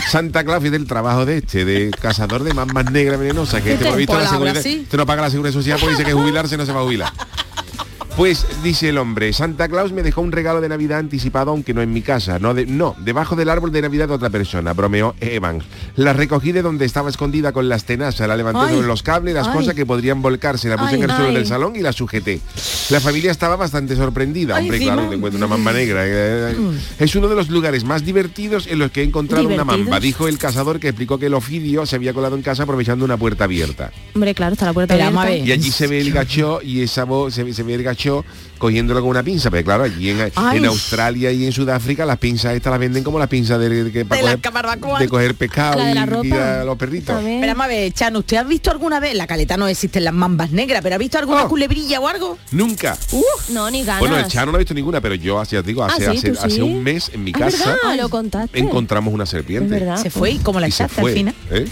Santa Claus del trabajo de este, de cazador de mambas negras venenosas, que este, visto, la seguridad, sí. este no paga la seguridad social porque dice que jubilarse no se va a jubilar. *laughs* Pues dice el hombre, Santa Claus me dejó un regalo de Navidad anticipado, aunque no en mi casa, no, de- no, debajo del árbol de Navidad de otra persona, bromeó Evans. La recogí de donde estaba escondida con las tenazas, la levanté Ay. sobre los cables, las Ay. cosas que podrían volcarse, la puse en el suelo Ay. del salón y la sujeté. La familia estaba bastante sorprendida, Ay, hombre, encima. claro, te encuentro una mamba negra. eh, Es uno de los lugares más divertidos en los que he encontrado una mamba, dijo el cazador que explicó que el ofidio se había colado en casa aprovechando una puerta abierta. Hombre, claro, está la puerta Pero abierta. Y allí se ve el gacho y esa voz se, se ve el gacho cogiéndolo con una pinza, pero claro, allí en, Ay. en Australia y en Sudáfrica las pinzas estas las venden como las pinzas de, de, para De la coger, barbacoa. de coger pescado La y, la y a los perritos. Pero vamos a ver, Chano, ¿usted ha visto alguna vez? La caleta no existen las mambas negras, pero ¿ha visto alguna Oh. culebrilla o algo? Nunca. No, ni ganas. Bueno, el Chano no ha visto ninguna, pero yo hace, digo, hace, Ah, sí, hace, hace sí. un mes en mi Ah, casa ¿verdad? Lo contaste. encontramos una serpiente. Es verdad. Se fue y como la echaste al final. ¿eh?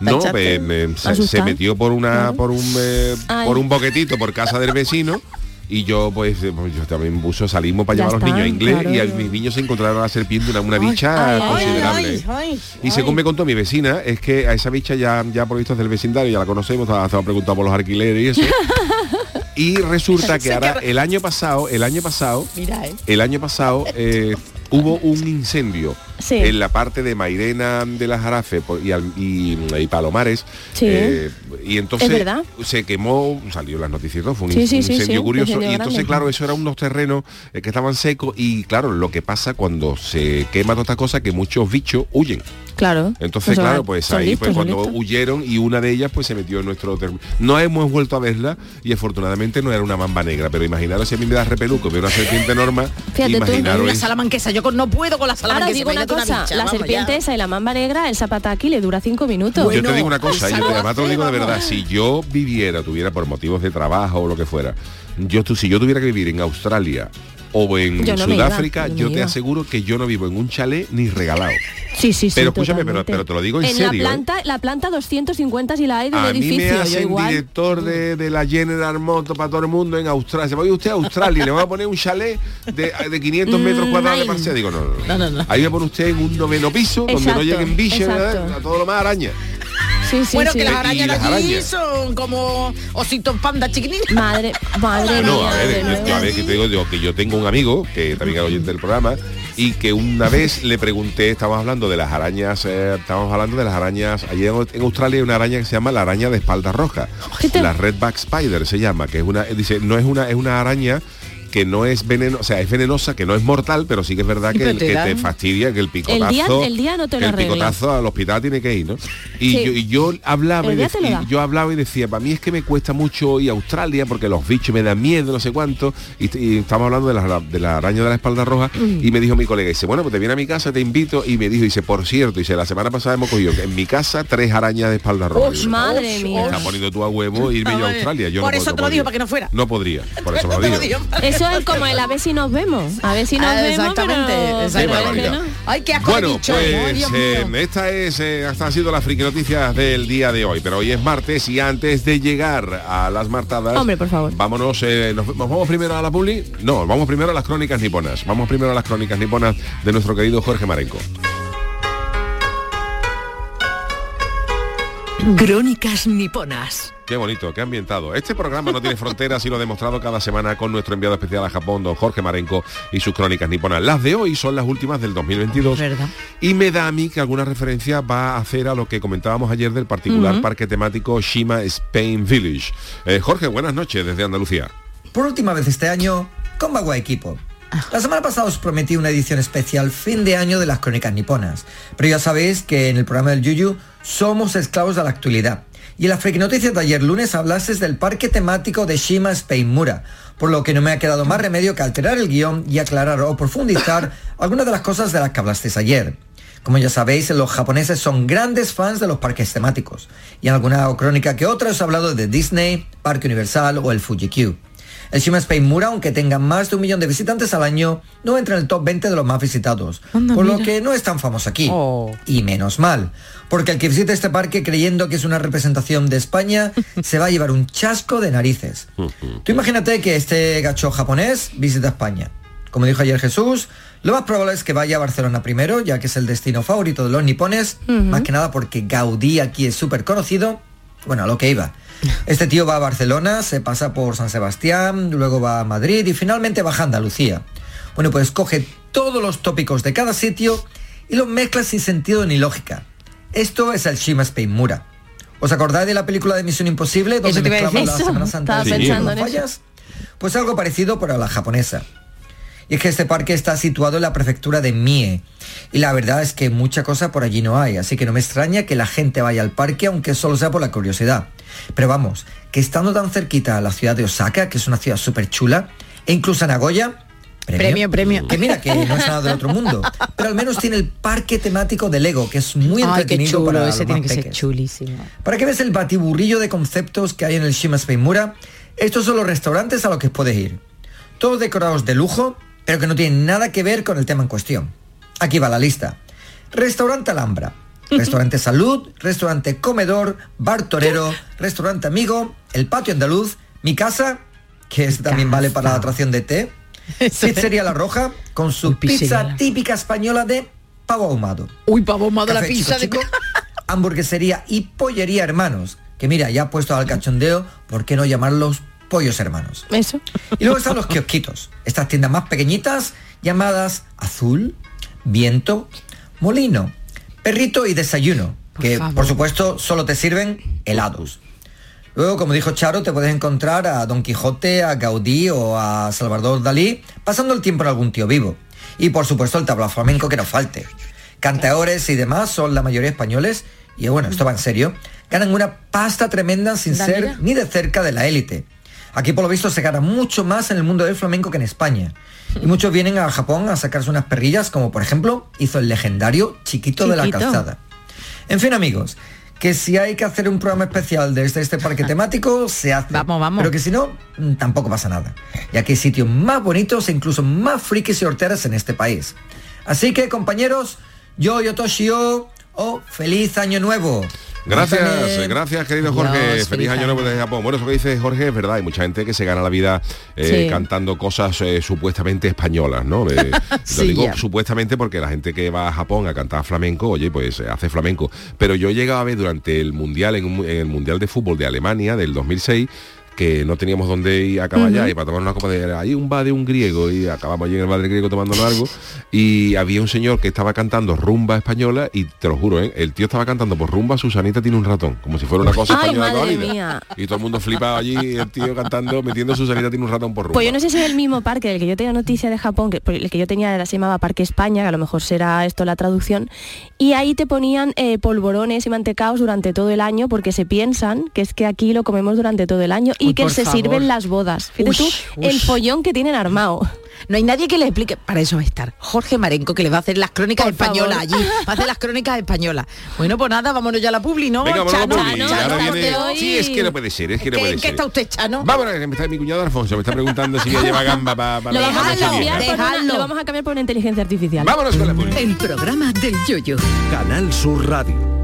No, echaste. me- me- se, metió por una por un eh, Ay. por un boquetito por casa del vecino y yo pues, eh, pues, yo también puso salimos para llevar a los niños a inglés y a mis niños se encontraron a la serpiente una, una bicha ay, considerable. ay, ay, y según me contó mi vecina es que a esa bicha ya ya por visto del vecindario ya la conocemos, hasta preguntado por los alquileres y eso. *laughs* y resulta que ahora el año pasado, el año pasado Mira, ¿eh? el año pasado eh, hubo un incendio Sí. en la parte de Mairena de las Jarafe y, al- y- y Palomares. Sí. eh, y entonces se quemó, salió las noticias, ¿no? fue un, Sí, in- sí, un sí, incendio sí, curioso. incendio y entonces, grande. claro, eso eran unos terrenos eh, que estaban secos y claro, lo que pasa cuando se quema toda esta cosa que muchos bichos huyen. Claro. Entonces, sea, claro, pues ahí listos, pues cuando listos. huyeron y una de ellas pues se metió en nuestro. No hemos vuelto a verla y afortunadamente no era una mamba negra, pero imaginaros si a mí me da repeluco, veo una serpiente enorme, Fíjate tú, imaginaros Una es- salamanquesa, yo con- no puedo con la Ahora salamanquesa. digo una imagínate cosa, bicha, la vamos, serpiente ya. esa y la mamba negra, el zapataki le dura cinco minutos. yo Bueno, te digo una cosa, yo te, lo además te lo digo de verdad, si yo viviera, tuviera por motivos de trabajo o lo que fuera, yo si yo tuviera que vivir en Australia o en Yo no me iba, Sudáfrica, yo no yo me te iba. aseguro que yo no vivo en un chalet ni regalado. Sí, sí, sí. Pero escúchame, pero- pero te lo digo en en serio, ¿eh? la planta, la planta 250 si la hay del A mí edificio. me yo hacen igual. director de, de la General Motors para todo el mundo en Australia. Se va usted a Australia y le va a poner un chalet de, de 500 metros Mm, cuadrados de parcela. Digo, no, no, no. No. Ahí me pone usted en un noveno piso donde no lleguen bichos. ¿verdad? a todo lo más araña. Sí, sí, bueno, sí. que las arañas de allí arañas. son como ositos panda chiquititos. Madre, madre No, mía. a ver, nuevo. a ver, que te digo, digo, que yo tengo un amigo, que también es oyente del programa, y que una vez le pregunté, estábamos hablando de las arañas, eh, estábamos hablando de las arañas, allí en, en Australia hay una araña que se llama la araña de espalda roja, ¿Qué te- la redback spider se llama, que es una, dice, no es una, es una araña que no es veneno, o sea, es venenosa, que no es mortal, pero sí que es verdad que, pero te que te dan- fastidia, que el picotazo, día- el día no te que lo el picotazo al hospital tiene que ir, ¿no? Y, Sí. yo, y yo hablaba El y, yo hablaba y decía, para mí es que me cuesta mucho ir a Australia porque los bichos me dan miedo, no sé cuánto. Y, y estamos hablando de la, de la araña de la espalda roja Mm. y me dijo mi colega, dice, bueno, pues te viene a mi casa, te invito. Y me dijo, dice, por cierto, dice, la semana pasada hemos cogido en mi casa tres arañas de espalda roja. Digo, Madre Ush, mía. Está poniendo tú a huevo irme yo a. Australia. Yo Por no, eso te lo digo, para que no fuera. No podría, por eso *laughs* me Te lo lo digo. digo. *laughs* *laughs* Como el a ver si nos vemos. A ver si nos Ah, vemos, exactamente, pero, exactamente. Qué. Ay, qué asco Bueno, bicho. pues eh, esta es eh, esta ha sido la friki noticias del día de hoy, pero hoy es martes y antes de llegar a las martadas, Hombre, por favor. vámonos, eh, nos, nos vamos primero a la publi, no, vamos primero a las crónicas niponas, vamos primero a las crónicas niponas de nuestro querido Jorge Marenco. Crónicas niponas. Qué bonito, qué ambientado. Este programa no tiene fronteras y lo ha demostrado cada semana con nuestro enviado especial a Japón, don Jorge Marenco, y sus crónicas niponas. Las de hoy son las últimas del 2022. Verdad. Y me da a mí que alguna referencia va a hacer a lo que comentábamos ayer del particular parque temático Shima Spain Village. Eh, Jorge, buenas noches desde Andalucía. Por última vez este año, con Bagua Equipo. La semana pasada os prometí una edición especial fin de año de las crónicas niponas, pero ya sabéis que en el programa del Yuyu somos esclavos de la actualidad. Y en las friki noticias de ayer lunes hablases del parque temático de Shima Spain Mura, por lo que no me ha quedado más remedio que alterar el guion y aclarar o profundizar *laughs* algunas de las cosas de las que hablasteis ayer. Como ya sabéis, los japoneses son grandes fans de los parques temáticos, y en alguna crónica que otra os he hablado de Disney, Parque Universal o el Fuji Q. El Shima Spain Mura, aunque tenga más de un millón de visitantes al año, no entra en el top 20 de los más visitados, Anda, por lo que no es tan famoso aquí. Oh. Y menos mal, porque el que visite este parque creyendo que es una representación de España, *laughs* se va a llevar un chasco de narices. Tú imagínate que este gacho japonés visita España. Como dijo ayer Jesús, lo más probable es que vaya a Barcelona primero, ya que es el destino favorito de los nipones, más que nada porque Gaudí aquí es súper conocido. Bueno, a lo que iba. Este tío va a Barcelona, se pasa por San Sebastián, luego va a Madrid y finalmente baja a Andalucía. Bueno, pues coge todos los tópicos de cada sitio y los mezcla sin sentido ni lógica. Esto es el Shima Spain Mura. ¿Os acordáis de la película de Misión Imposible donde a mezclaban la Semana Santa *laughs* fallas? Pues algo parecido para la japonesa. Y es que este parque está situado en la prefectura de Mie. Y la verdad es que mucha cosa por allí no hay, así que no me extraña que la gente vaya al parque, aunque solo sea por la curiosidad. Pero vamos, que estando tan cerquita a la ciudad de Osaka, que es una ciudad súper chula, e incluso a Nagoya, Premio, premio. Que mira, que no es nada del otro mundo, *laughs* pero al menos tiene el parque temático de Lego, que es muy Ay, qué entretenido chulo, para ese los tiene más que ser chulísimo. Para que veas el batiburrillo de conceptos que hay en el Shima Spain Mura, estos son los restaurantes a los que puedes ir. Todos decorados de lujo, pero que no tienen nada que ver con el tema en cuestión. Aquí va la lista. Restaurante Alhambra, restaurante Salud, restaurante Comedor, Bar Torero, restaurante Amigo, el Patio Andaluz, Mi Casa, que este también vale para la atracción de té, *laughs* Pizzería La Roja, con su pizza típica española de pavo ahumado. Uy, pavo de la pizza. Chico Chico, *laughs* hamburguesería y pollería hermanos. Que mira, ya puesto al cachondeo, ¿por qué no llamarlos pollos hermanos? Eso. Y luego están los kiosquitos, estas tiendas más pequeñitas llamadas Azul, Viento, Molino, Perrito y Desayuno, que por supuesto solo te sirven helados. Luego, como dijo Charo, te puedes encontrar a Don Quijote, a Gaudí o a Salvador Dalí pasando el tiempo en algún tío vivo. Y por supuesto el tablao flamenco que no falte. Cantaores y demás son la mayoría españoles y bueno, esto va en serio. Ganan una pasta tremenda sin ser ni de cerca de la élite. Aquí por lo visto se gana mucho más en el mundo del flamenco que en España. Y muchos vienen a Japón a sacarse unas perrillas, como por ejemplo hizo el legendario Chiquito, de la. Calzada. En fin amigos, que si hay que hacer un programa especial desde este parque *laughs* temático, se hace. Vamos, vamos. Pero que si no, mm, tampoco pasa nada. Ya que hay sitios más bonitos e incluso más frikis y horteras en este país. Así que, compañeros, yo, Yotoshio, oh, feliz año nuevo. Gracias, gracias querido Jorge. Feliz, año nuevo desde Japón. Bueno, eso que dice Jorge es verdad. Hay mucha gente que se gana la vida eh, Sí. cantando cosas eh, supuestamente españolas, ¿no? Eh, *laughs* lo digo ya. supuestamente porque la gente que va a Japón a cantar flamenco, oye, pues eh, hace flamenco. Pero yo he llegado a ver durante el mundial, en, un- en el mundial de fútbol de Alemania del 2006 que no teníamos dónde ir a acabar ya y para tomar una copa de hay un bar de un griego y acabamos allí en el bar del griego tomándonos algo y había un señor que estaba cantando rumba española y te lo juro, ¿eh? el tío estaba cantando por rumba Susanita tiene un ratón, como si fuera una cosa Ay, española. Y todo el mundo flipaba allí, el tío cantando, metiendo Susanita tiene un ratón por rumba. Pues yo no sé si es el mismo parque del que yo tenía noticia de Japón, que el que yo tenía era, se llamaba Parque España, que a lo mejor será esto la traducción, y ahí te ponían eh, polvorones y mantecaos durante todo el año porque se piensan que es que aquí lo comemos durante todo el año y Uy, que se favor. sirven las bodas. Fíjate Ush, tú el follón que tienen armado. No hay nadie que le explique. Para eso va a estar Jorge Marenco, que le va a hacer las crónicas Por españolas favor. allí. *laughs* Va a hacer las crónicas españolas. Bueno, pues nada, vámonos ya a la publi, ¿no? Venga, a Chano? Chano, viene- Sí, es que no puede ser, es que no ¿Qué- puede ¿En qué ser. está usted, Chano? Vámonos, me está mi cuñado Alfonso, me está preguntando si ya lleva gamba para Lo la vamos, a cambiar por una, lo vamos a cambiar por una inteligencia artificial. Vámonos con la publi. El programa del yoyo. Canal Sur Radio.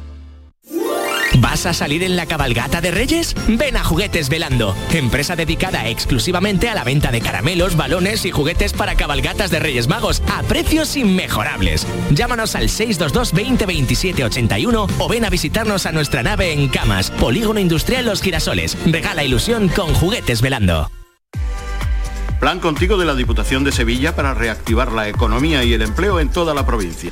¿Vas a salir en la cabalgata de Reyes? Ven a Juguetes Velando, empresa dedicada exclusivamente a la venta de caramelos, balones y juguetes para cabalgatas de Reyes Magos a precios inmejorables. Llámanos al 622 20 27 81 o ven a visitarnos a nuestra nave en Camas, Polígono Industrial Los Girasoles. Regala ilusión con Juguetes Velando. Plan contigo de la Diputación de Sevilla para reactivar la economía y el empleo en toda la provincia.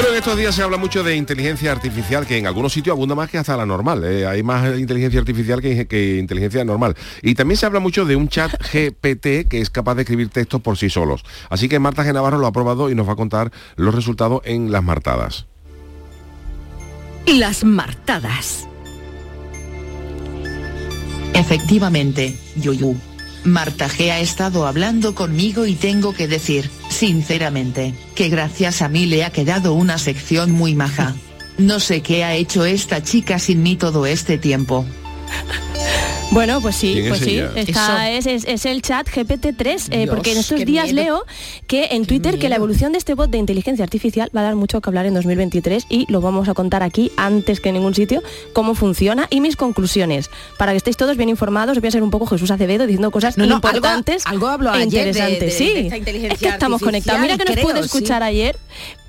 Bueno, en estos días se habla mucho de inteligencia artificial, que en algunos sitios abunda más que hasta la normal. ¿eh? Hay más inteligencia artificial que, que inteligencia normal. Y también se habla mucho de un chat *laughs* GPT que es capaz de escribir textos por sí solos. Así que Marta G. Navarro lo ha probado y nos va a contar los resultados en las martadas. Las martadas. Efectivamente, Yuyu. Marta G ha estado hablando conmigo y tengo que decir, sinceramente, que gracias a mí le ha quedado una sección muy maja. No sé qué ha hecho esta chica sin mí todo este tiempo. *laughs* Bueno, pues sí, ¿Quién es pues sí. Está, es, es- es el chat GPT-3, eh, porque en estos días miedo. leo que en Twitter que la evolución de este bot de inteligencia artificial va a dar mucho que hablar en 2023 y lo vamos a contar aquí antes que en ningún sitio cómo funciona y mis conclusiones. Para que estéis todos bien informados, os voy a ser un poco Jesús Acevedo diciendo cosas No, no, algo- importantes algo habló e ayer de- interesantes. de- sí, de esta inteligencia es que estamos conectados. Mira que nos creo, pude sí. escuchar ayer,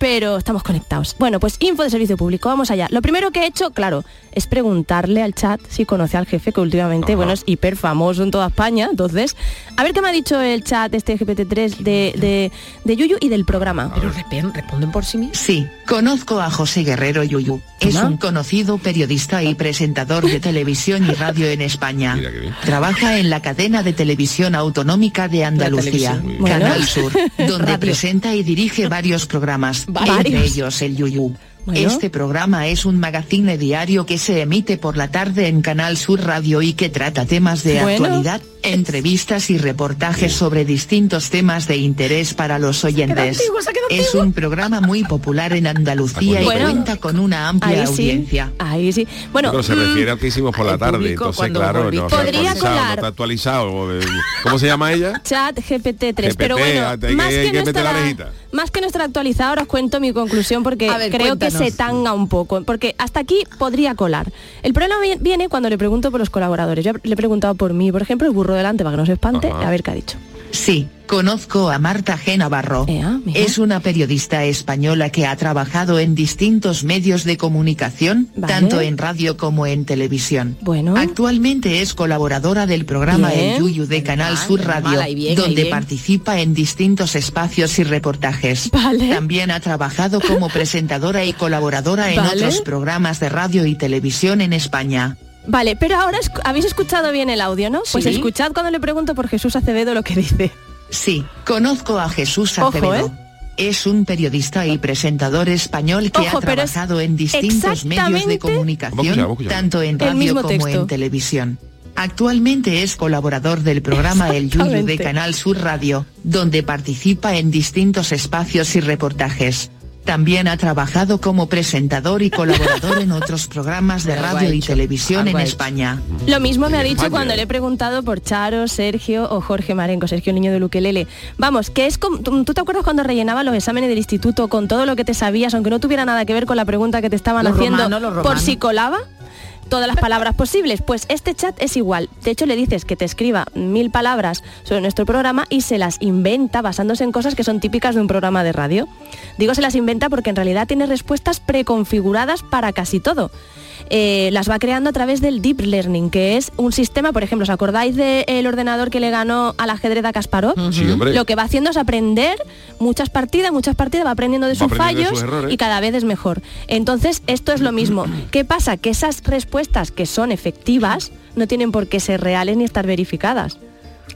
pero estamos conectados. Bueno, pues info de servicio público, vamos allá. Lo primero que he hecho, claro, es preguntarle al chat si conoce al jefe, que últimamente, bueno, es hiper famoso en toda España. Entonces, a ver qué me ha dicho el chat este GPT-3 de, de, de Yuyu y del programa. Pero responden, por sí mismos. Sí, conozco a José Guerrero Yuyu. Es ¿Toma? un conocido periodista y presentador de televisión y radio en España. Trabaja en la cadena de televisión autonómica de Andalucía. Canal Sur, donde *laughs* presenta y dirige varios programas, Varios. entre ellos el Yuyu. Bueno. Este programa es un magazine diario que se emite por la tarde en Canal Sur Radio y que trata temas de Bueno. actualidad, entrevistas y reportajes sobre distintos temas de interés para los oyentes. antiguo, Es un programa muy popular en Andalucía y Bueno. cuenta con una amplia Ahí sí, audiencia. ahí sí. Bueno, Pero se mm, refiere al que hicimos por la tarde, público entonces claro, no Podría colar. no está actualizado. ¿Cómo se llama ella? Chat GPT-3, GPT, pero bueno, más que, que no meter la estará, orejita. más que no estar actualizado, ahora os cuento mi conclusión porque ver, creo que se tanga un poco, porque hasta aquí podría colar. El problema vi- viene cuando le pregunto por los colaboradores. Yo le he preguntado por mí, por ejemplo, el burro delante para que no se espante, Ajá. a ver qué ha dicho. Sí, conozco a Marta G. Navarro. Ea, mira. Es una periodista española que ha trabajado en distintos medios de comunicación, Vale. tanto en radio como en televisión. Bueno. Actualmente es colaboradora del programa Bien. El Yuyu de Canal Sur Radio, bien, donde participa en distintos espacios y reportajes. Vale. También ha trabajado como presentadora y colaboradora en Vale. otros programas de radio y televisión en España. Vale, pero ahora esc- habéis escuchado bien el audio, ¿no? Pues Sí. escuchad cuando le pregunto por Jesús Acevedo lo que dice. Sí, conozco a Jesús Ojo, Acevedo. ¿eh? Es un periodista y presentador español que Ojo, ha trabajado en distintos medios de comunicación, tanto en radio como texto. en televisión. Actualmente es colaborador del programa El Yuyu de. Canal Sur Radio, donde participa en distintos espacios y reportajes. También ha trabajado como presentador y *laughs* colaborador en otros programas de radio y televisión en. España. Lo mismo me ha dicho cuando le he preguntado por Charo, Sergio o Jorge Marenco, Sergio Niño de Luquelele. Vamos, que es como, ¿tú, te acuerdas cuando rellenaba los exámenes del instituto con todo lo que te sabías, aunque no tuviera nada que ver con la pregunta que te estaban Los haciendo por si colaba? Todas las palabras posibles. Pues este chat es igual. De hecho, le dices que te escriba mil palabras sobre nuestro programa y se las inventa basándose en cosas que son típicas de un programa de radio. Digo se las inventa porque en realidad tiene respuestas preconfiguradas para casi todo. Eh, las va creando a través del Deep Learning, que es un sistema, por ejemplo, ¿os acordáis del ordenador que le ganó al ajedrez a Kasparov? Sí, hombre. Lo que va haciendo es aprender muchas partidas, muchas partidas, va aprendiendo de Va sus aprendiendo de fallos sus errores. y cada vez es mejor. Entonces, esto es lo mismo. *clears throat* ¿Qué pasa? Que esas respuestas que son efectivas no tienen por qué ser reales ni estar verificadas.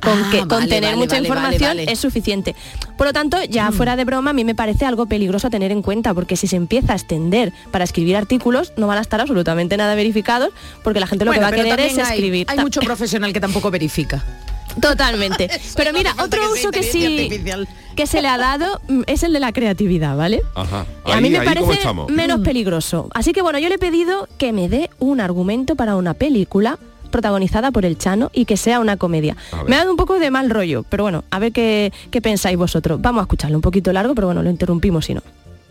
Con, Ah, que, con vale, tener vale, mucha vale, información vale, vale. es suficiente. Por lo tanto, ya fuera de broma, a mí me parece algo peligroso a tener en cuenta, porque si se empieza a extender para escribir artículos, no van a estar absolutamente nada verificados, porque la gente lo Bueno, que va a querer es hay- escribir. Hay, mucho profesional que tampoco verifica. *laughs* Totalmente. *laughs* Pero mira, otro que uso que sí artificial. que se le ha dado mm, es el de la creatividad, ¿vale? Ajá. a mí me parece menos peligroso. Así que bueno, yo le he pedido que me dé un argumento para una película protagonizada por el Chano y que sea una comedia. Me ha dado un poco de mal rollo, pero bueno, a ver qué, qué pensáis vosotros. Vamos a escucharlo un poquito largo, pero bueno, lo interrumpimos si no.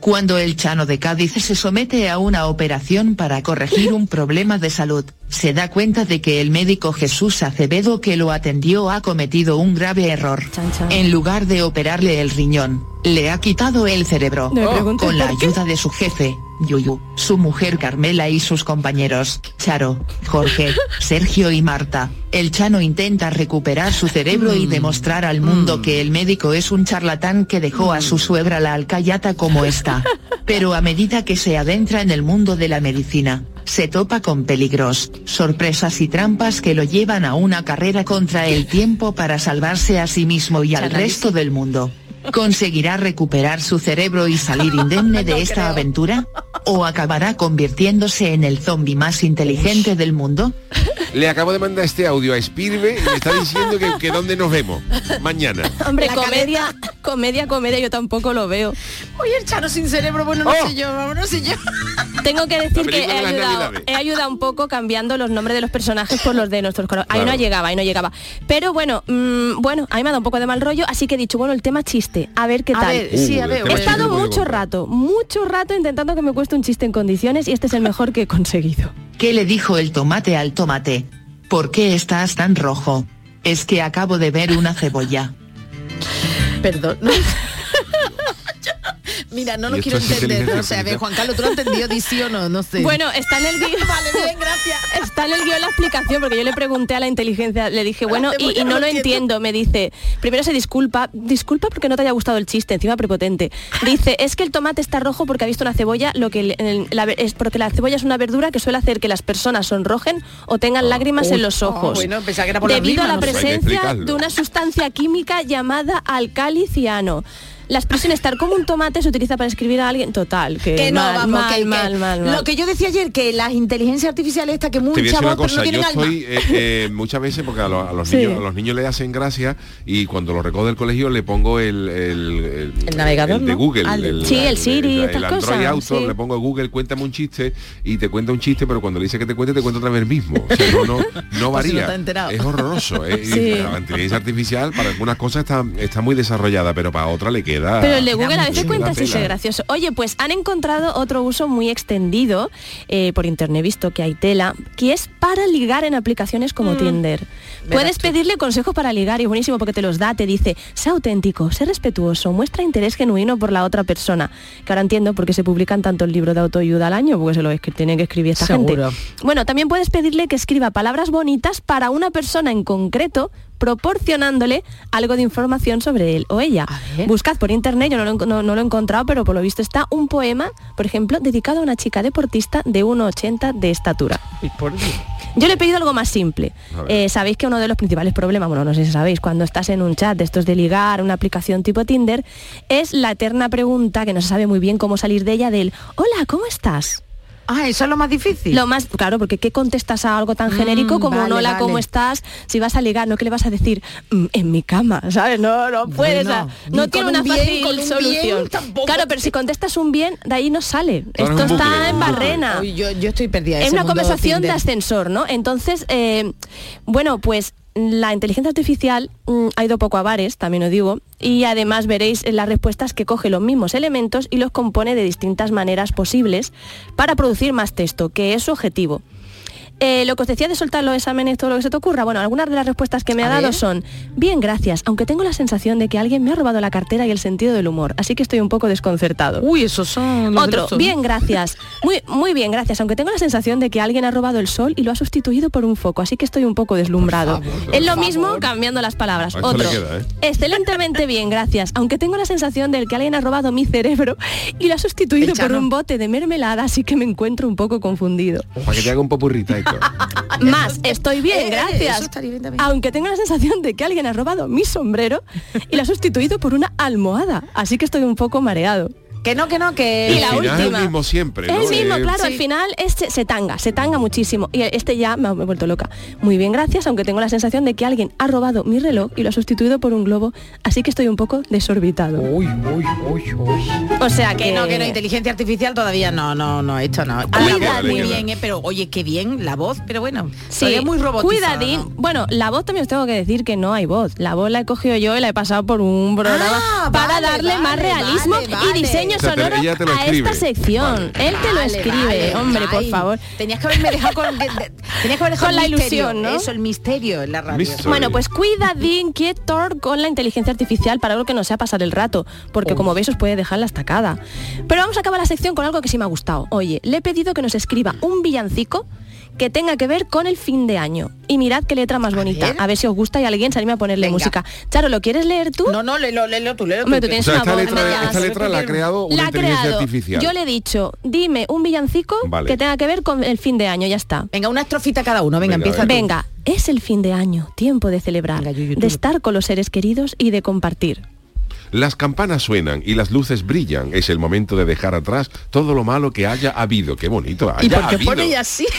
Cuando el Chano de Cádiz se somete a una operación para corregir un problema de salud, se da cuenta de que el médico Jesús Acevedo que lo atendió ha cometido un grave error. Chan, chan. En lugar de operarle el riñón, le ha quitado el cerebro. Con la ayuda de su jefe, Yuyu, su mujer Carmela y sus compañeros, Charo, Jorge, *laughs* Sergio y Marta, el Chano intenta recuperar su cerebro y demostrar al mundo que el médico es un charlatán que dejó a su suegra la alcayata como está. *laughs* Pero a medida que se adentra en el mundo de la medicina, se topa con peligros, sorpresas y trampas que lo llevan a una carrera contra el tiempo para salvarse a sí mismo y al resto del mundo. ¿Conseguirá recuperar su cerebro y salir *laughs* indemne de esta aventura? ¿O acabará convirtiéndose en el zombie más inteligente del mundo? Le acabo de mandar este audio a Spirbe y me está diciendo que, que dónde nos vemos mañana. Hombre, La comedia, comedia, comedia, yo tampoco lo veo. Oye, el Chano sin cerebro, bueno, no Oh. sé yo, vamos, no sé yo. Tengo que decir que he de ayudado, Navidades. he ayudado un poco cambiando los nombres de los personajes por los de nuestros corazones. Ahí no llegaba, ahí no llegaba. Pero bueno, mm, bueno, a mí me ha dado un poco de mal rollo, así que he dicho, bueno, el tema chiste, a ver qué A tal. ver, sí, a Uh, ver, He estado mucho rato, mucho rato intentando que me cueste un chiste en condiciones y este es el mejor que he conseguido. ¿Qué le dijo el tomate al tomate? ¿Por qué estás tan rojo? Es que acabo de ver una cebolla. Perdón. *laughs* Mira, no lo ¿Y esto quiero entender. O sea, a ver? Juan Carlos, ¿tú lo has entendido? Di sí o no, no sé. Bueno, está en el guion. *laughs* vale, bien, gracias. Está en el guion la explicación, porque yo le pregunté a la inteligencia, le dije, bueno, y, no lo entiendo. Me dice, primero se disculpa, disculpa porque no te haya gustado el chiste, encima prepotente. Dice, es que el tomate está rojo porque ha visto una cebolla, lo que el- el- la- es porque la cebolla es una verdura que suele hacer que las personas sonrojen o tengan lágrimas en los ojos. Ah, bueno, pensaba que era por debido a la no presencia de una sustancia química llamada alcaliciano. La expresión estar como un tomate se utiliza para escribir a alguien total, que, que no, mal, vamos, mal, que, que- mal, mal, mal. Lo que yo decía ayer, que las inteligencias artificiales estas que a muchas voz, pero no cosa, yo alma. eh, eh, *laughs* muchas veces porque a, los- a los Sí. niños, a los niños le hacen gracia y cuando lo recoge del colegio le pongo el, el, El navegador, el de ¿no? Google, el- Sí, el Siri, el, estas Android cosas, Auto, sí. le pongo Google, cuéntame un chiste y te cuenta un chiste, pero cuando le dice que te cuente te cuenta otra vez el mismo. O sea, no, no, no *laughs* Por si no varía. es horroroso. eh, Sí. La inteligencia artificial para algunas cosas está, está muy desarrollada, pero para otras le queda. Pero el de Google a veces cuenta ese gracioso. Oye, pues han encontrado otro uso muy extendido, eh, por internet visto que hay tela, que es para ligar en aplicaciones como Tinder. Puedes pedirle consejos para ligar y es buenísimo porque te los da, te dice, sé auténtico, sé respetuoso, muestra interés genuino por la otra persona. Que ahora entiendo por qué se publican tantos libros de autoayuda al año, porque se lo es que tienen que escribir esta Seguro. gente. Bueno, también puedes pedirle que escriba palabras bonitas para una persona en concreto proporcionándole algo de información sobre él o ella. Buscad por internet, yo no lo, he- no- no lo he encontrado, pero por lo visto está un poema, por ejemplo, dedicado a una chica deportista de 1,80 de estatura. Yo le he pedido algo más simple. Eh, Sabéis que uno de los principales problemas, bueno, no sé si sabéis, cuando estás en un chat de estos de ligar, una aplicación tipo Tinder, es la eterna pregunta que no se sabe muy bien cómo salir de ella del Hola, ¿cómo estás? Ah, eso es lo más difícil. Lo más, claro, porque ¿qué contestas a algo tan genérico Mm, como un vale, hola, vale. ¿cómo estás? Si vas a ligar, no que le vas a decir "Mm, en mi cama, *laughs* ¿sabes? No, no puedes. Bueno, o sea, no tiene una bien, fácil un solución. bien claro, pero si contestas un bien, de ahí no sale. Esto está bucle, en barrena. Uy, yo, yo estoy perdida. Es una conversación de ascensor, ¿no? Entonces, eh, bueno, pues la inteligencia artificial mm, ha ido poco a bares, también os digo, y además veréis las respuestas que coge los mismos elementos y los compone de distintas maneras posibles para producir más texto, que es su objetivo. Eh, lo que os decía de soltar los exámenes, todo lo que se te ocurra, bueno, algunas de las respuestas que me ha A dado ver. son, bien, gracias, aunque tengo la sensación de que alguien me ha robado la cartera y el sentido del humor, así que estoy un poco desconcertado. Uy, esos son los Otro, bien, gracias. Muy, muy bien, gracias. Aunque tengo la sensación de que alguien ha robado el sol y lo ha sustituido por un foco, así que estoy un poco deslumbrado. favor, es lo mismo cambiando las palabras. Otro, queda, ¿eh? excelentemente bien, gracias. Aunque tengo la sensación de que alguien ha robado mi cerebro y lo ha sustituido por un bote de mermelada, así que me encuentro un poco confundido. Para que te haga un popurrita *laughs* Más, estoy bien, Eh, eh, gracias. bien. Aunque tengo la sensación de que alguien ha robado mi sombrero y lo ha sustituido por una almohada, así que estoy un poco mareado. Que no, que no, que... Y la final es última. el mismo siempre, ¿no? El mismo, Eh, claro, Sí. al final este se tanga, se tanga muchísimo. Y este ya me ha me he vuelto loca. Muy bien, gracias, aunque tengo la sensación de que alguien ha robado mi reloj y lo ha sustituido por un globo, así que estoy un poco desorbitado. Uy, uy, uy, uy. O sea que... Que no, que no, inteligencia artificial todavía no, no, no, esto no. Voz muy bien, eh, pero oye, qué bien la voz, pero bueno, Sí, es muy robotizada. cuidadín. ¿no? Bueno, la voz también os tengo que decir que no hay voz. La voz la he cogido yo y la he pasado por un programa Ah, para vale, darle más realismo vale, vale. y diseño O sea, te- sonoro ella te lo a escribe. esta sección. Vale. Él te lo Vale, escribe, vale, hombre, por favor. Tenías que haberme dejado con, de- de- tenías que haber dejado Con la misterio, ilusión, ¿no? Eso, el misterio en la radio. Misterio. Bueno, pues cuidadín, quietor con la inteligencia artificial para algo que no sea pasar el rato, porque como veis os puede dejar la estacada. Pero vamos a acabar la sección con algo que sí me ha gustado. Oye, le he pedido que nos escriba un villancico que tenga que ver con el fin de año. Y mirad qué letra más bonita. ver. A ver si os gusta y alguien se a ponerle Venga. música. Charo, ¿lo quieres leer tú? No, no, léelo, léelo tú, léelo Hombre, tú. tú que- O tienes sea, una esta voz letra, más- esta letra la ha creado una La ha inteligencia creado. artificial. Yo le he dicho, dime un villancico Vale. que tenga que ver con el fin de año, ya está. Venga, una estrofita cada uno, venga, Venga, empieza tú. Venga, es el fin de año, tiempo de celebrar, Venga, tú. de estar con los seres queridos y de compartir. Las campanas suenan y las luces brillan. Es el momento de dejar atrás todo lo malo que haya habido. Qué bonito. ¿Y haya por qué habido. pone así? *laughs*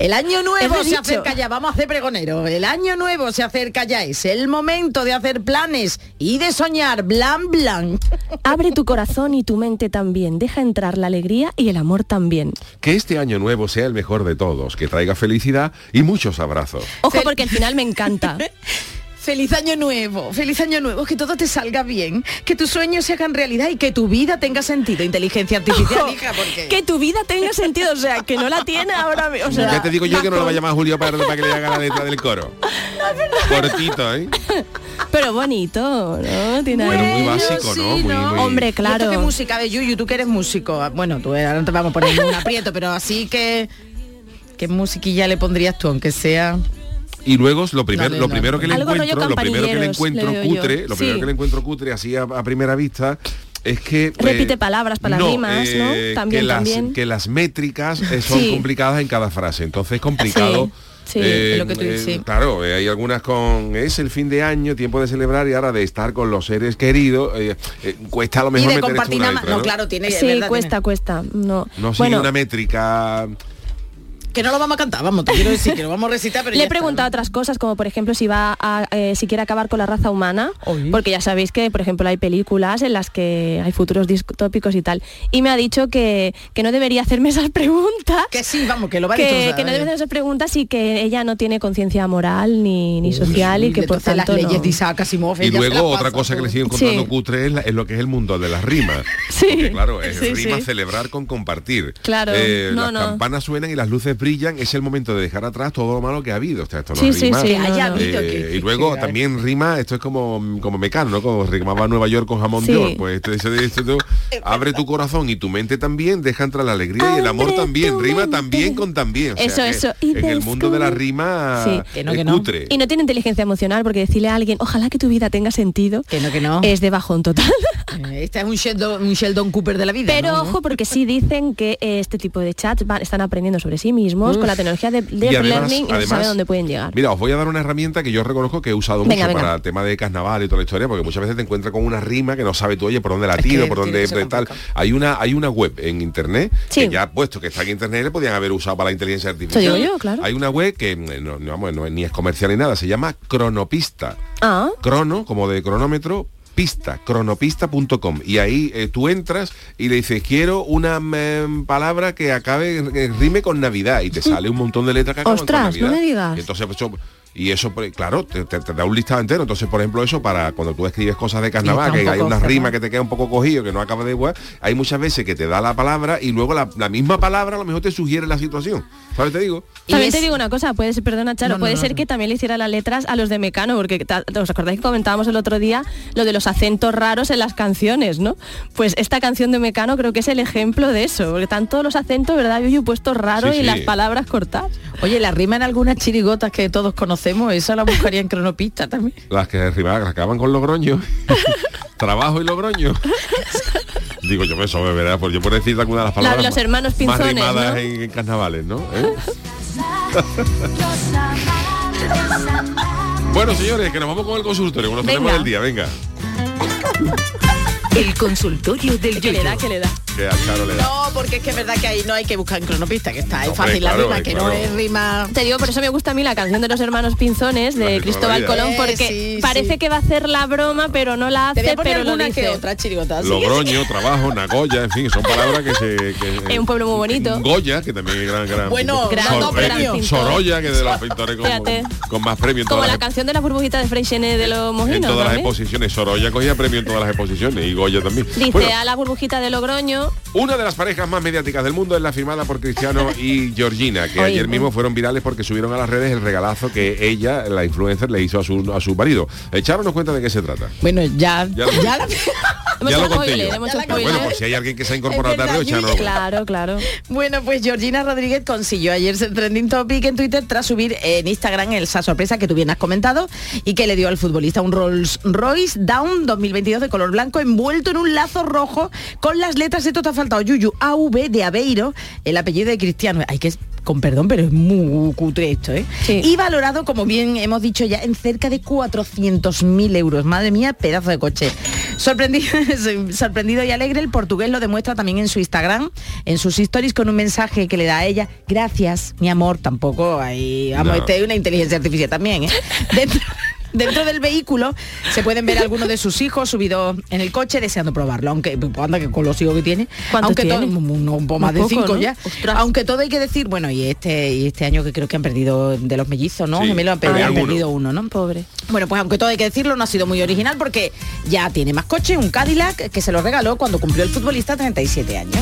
El año nuevo Hemos se dicho. acerca ya, vamos a hacer pregonero. El año nuevo se acerca ya, es el momento de hacer planes y de soñar, blan blan. *laughs* Abre tu corazón y tu mente también. Deja entrar la alegría y el amor también. Que este año nuevo sea el mejor de todos, que traiga felicidad y muchos abrazos. Ojo porque al final me encanta. *laughs* Feliz año nuevo, feliz año nuevo, que todo te salga bien, que tus sueños se hagan realidad y que tu vida tenga sentido. Inteligencia artificial, Ojo, hija, porque... Que tu vida tenga sentido, o sea, que no la tiene ahora. mi- O sea, ya te digo yo que no lo va a llamar Julio para, para que le haga la letra del coro. Cortito, ¿eh? Pero bonito, ¿no? Tiene muy básico, ¿no? Muy, muy- Hombre, ¿Y esto claro. qué música de Yuyu? Tú que eres músico. Bueno, tú eh, ahora no te vamos a poner un aprieto, pero así que... ¿Qué musiquilla le pondrías tú, aunque sea...? Y luego lo, primer- lo no. primero que le encuentro, lo primero que le encuentro le cutre, lo primero Sí. que le encuentro cutre así a, a primera vista es que eh, Repite palabras para las rimas, ¿no? También, que las, también. que las métricas eh, son Sí. complicadas en cada frase, entonces es complicado. Sí, eh, lo que tú dices, sí. Claro, eh, hay algunas con es el fin de año, tiempo de celebrar y ahora de estar con los seres queridos. eh, eh, cuesta a lo Y mejor de compartir una letra, No, claro, tiene... Sí, verdad, cuesta, cuesta. No. No sigue bueno, una métrica. Que no lo vamos a cantar, vamos, te quiero decir que lo vamos a recitar, pero Le ya he está, preguntado ¿no? otras cosas, como por ejemplo si va a, eh, si quiere acabar con la raza humana, porque ya sabéis que, por ejemplo, hay películas en las que hay futuros distópicos y tal. Y me ha dicho que, que no debería hacerme esas *laughs* preguntas. Que sí, vamos, que lo va a que, que no debe hacer esas preguntas y que ella no tiene conciencia moral ni, ni social y que por las tanto leyes no. de Isaac Asimov Y luego pasa otra cosa que le sigo encontrando Sí. cutre es, la- es lo que es el mundo de las rimas. *laughs* Sí. Porque, claro, es Sí, rima sí. celebrar con compartir. Claro, Eh, no, las no. campanas suenan y las luces brillan, es el momento de dejar atrás todo lo malo que ha habido. O sea, esto no Sí, sí, rima. sí, habido, Eh, que- y luego que- también rima, esto es como, como Mecano, ¿no? Como rimaba Nueva York con jamón Sí. York. Pues tú, abre tu corazón y tu mente también, deja entrar la alegría y el amor también, rima mente. también con también. O sea, Eso, eso. Y En el mundo de la rima Sí. Que no, es que no. cutre. Y no tiene inteligencia emocional porque decirle a alguien, ojalá que tu vida tenga sentido, Que no, que no. es de bajón total. Eh, Este es un Sheldon, un Sheldon Cooper de la vida. Pero ¿no? ojo, porque sí dicen que eh, este tipo de chats van- están aprendiendo sobre sí mismos con la tecnología de, de además- learning y no sabe dónde pueden llegar. Mira, os voy a dar una herramienta que yo reconozco que he usado Venga, mucho venga. para el tema de carnaval y toda la historia, porque muchas veces te encuentras con una rima que no sabes tú, oye, por dónde la tiro, por dónde tal. Hay una, hay una web en internet Sí. que ya puesto que está en internet le podían haber usado para la inteligencia Te artificial. digo yo, claro. Hay una web que eh, no, ni es comercial ni nada, se llama Cronopista. Ah, Crono, como de cronómetro, pista, cronopista.com. Y ahí eh, tú entras y le dices, quiero una mm, palabra que acabe, que rime con Navidad. Y te sale un montón de letras que acaban Ostras, con Navidad. no me digas. Y entonces, pues, y eso, pues, claro, te, te- te da un listado entero. Entonces, por ejemplo, eso para cuando tú escribes cosas de carnaval, que hay poco una cerrado. rima que te queda un poco cogido, que no acaba de igual, hay muchas veces que te da la palabra y luego la, la misma palabra a lo mejor te sugiere la situación. ¿Sabes? Te digo. Y también es- te digo una cosa, puede ser, perdona Charo, No, no, puede no, ser no. que también le hiciera las letras a los de Mecano, porque os acordáis que comentábamos el otro día lo de los acentos raros en las canciones, ¿no? Pues esta canción de Mecano creo que es el ejemplo de eso, porque están todos los acentos, ¿verdad? Yo he puesto raro Sí, y sí. las palabras cortadas. Oye, la rima en algunas chirigotas que todos conocemos, esa la buscaría en cronopista también. Las que que acaban con Logroño. *laughs* Trabajo y Logroño. Digo yo, eso, ¿verdad? Pues yo por decir alguna de las palabras los más- hermanos más Pinzones, rimadas ¿no? en, en carnavales, ¿no? ¿Eh? *laughs* bueno, señores, que nos vamos con el consultorio, nos tenemos Venga. del día, venga. El consultorio del ¿Qué le da? ¿Qué le da? Que a Charo le da. No, porque es que es verdad que ahí no hay que buscar en cronopista, que está es Hombre, fácil la rima, eh, que claro. no es rima. Te digo, por eso me gusta a mí la canción de los hermanos Pinzones de Cristóbal Colón, porque Eh, sí, parece sí. que va a hacer la broma, pero no la Te voy hace, a poner pero lo alguna dice. que otra chirigota. Logroño, trabajo, Nagoya, en fin, son palabras que se... Que, Es un pueblo muy bonito. Goya, que también es gran, gran... Bueno, gran- Sor- gran eh. Sorolla, que de los pintores con, Fíjate. con más premios en Como la las canción de la burbujita de Freixenet de los en mojinos. todas las exposiciones. Sorolla cogía premio en todas las exposiciones y Goya también. Dice a la burbujita de Logroño, una de las parejas más mediáticas del mundo es la firmada por Cristiano *laughs* y Georgina, que Oye, ayer mismo fueron virales porque subieron a las redes el regalazo que ella, la influencer, le hizo a su, a su marido. Echarnos cuenta de qué se trata. Bueno, ya, Ya ya, lo- la- Ya *laughs* lo conté yo. Ya la- spoiler. Bueno, por si hay alguien que se ha incorporado tarde, Yuyu. echarnos. Claro, claro. Bueno, pues Georgina Rodríguez consiguió ayer ser trending topic en Twitter tras subir en Instagram esa sorpresa que tú bien has comentado y que le dio al futbolista un Rolls Royce Down 2022 de color blanco envuelto en un lazo rojo con las letras, esto te ha faltado, Yuyu, AV de Aveiro, el apellido de Cristiano. Hay que con perdón, pero es muy cutre esto, ¿eh? Sí. Y valorado, como bien hemos dicho ya, en cerca de 400.000 euros. Madre mía, pedazo de coche. Sorprendido, *laughs* sorprendido y alegre, el portugués lo demuestra también en su Instagram, en sus stories con un mensaje que le da a ella, gracias, mi amor, tampoco hay, vamos, No. este es una inteligencia artificial también, ¿eh? *laughs* Dentro, dentro del vehículo se pueden ver algunos de sus hijos subidos en el coche deseando probarlo, aunque anda que con los hijos que tiene, ¿Cuántos aunque todo, un, un poco más de cinco ¿no? ya, aunque todo hay que decir, bueno, y este y este año que creo que han perdido de los mellizos, ¿no? Sí, han perdido, han perdido uno, ¿no? Pobre. Bueno, pues aunque todo hay que decirlo, no ha sido muy original porque ya tiene más coche, un Cadillac que se lo regaló cuando cumplió el futbolista 37 años.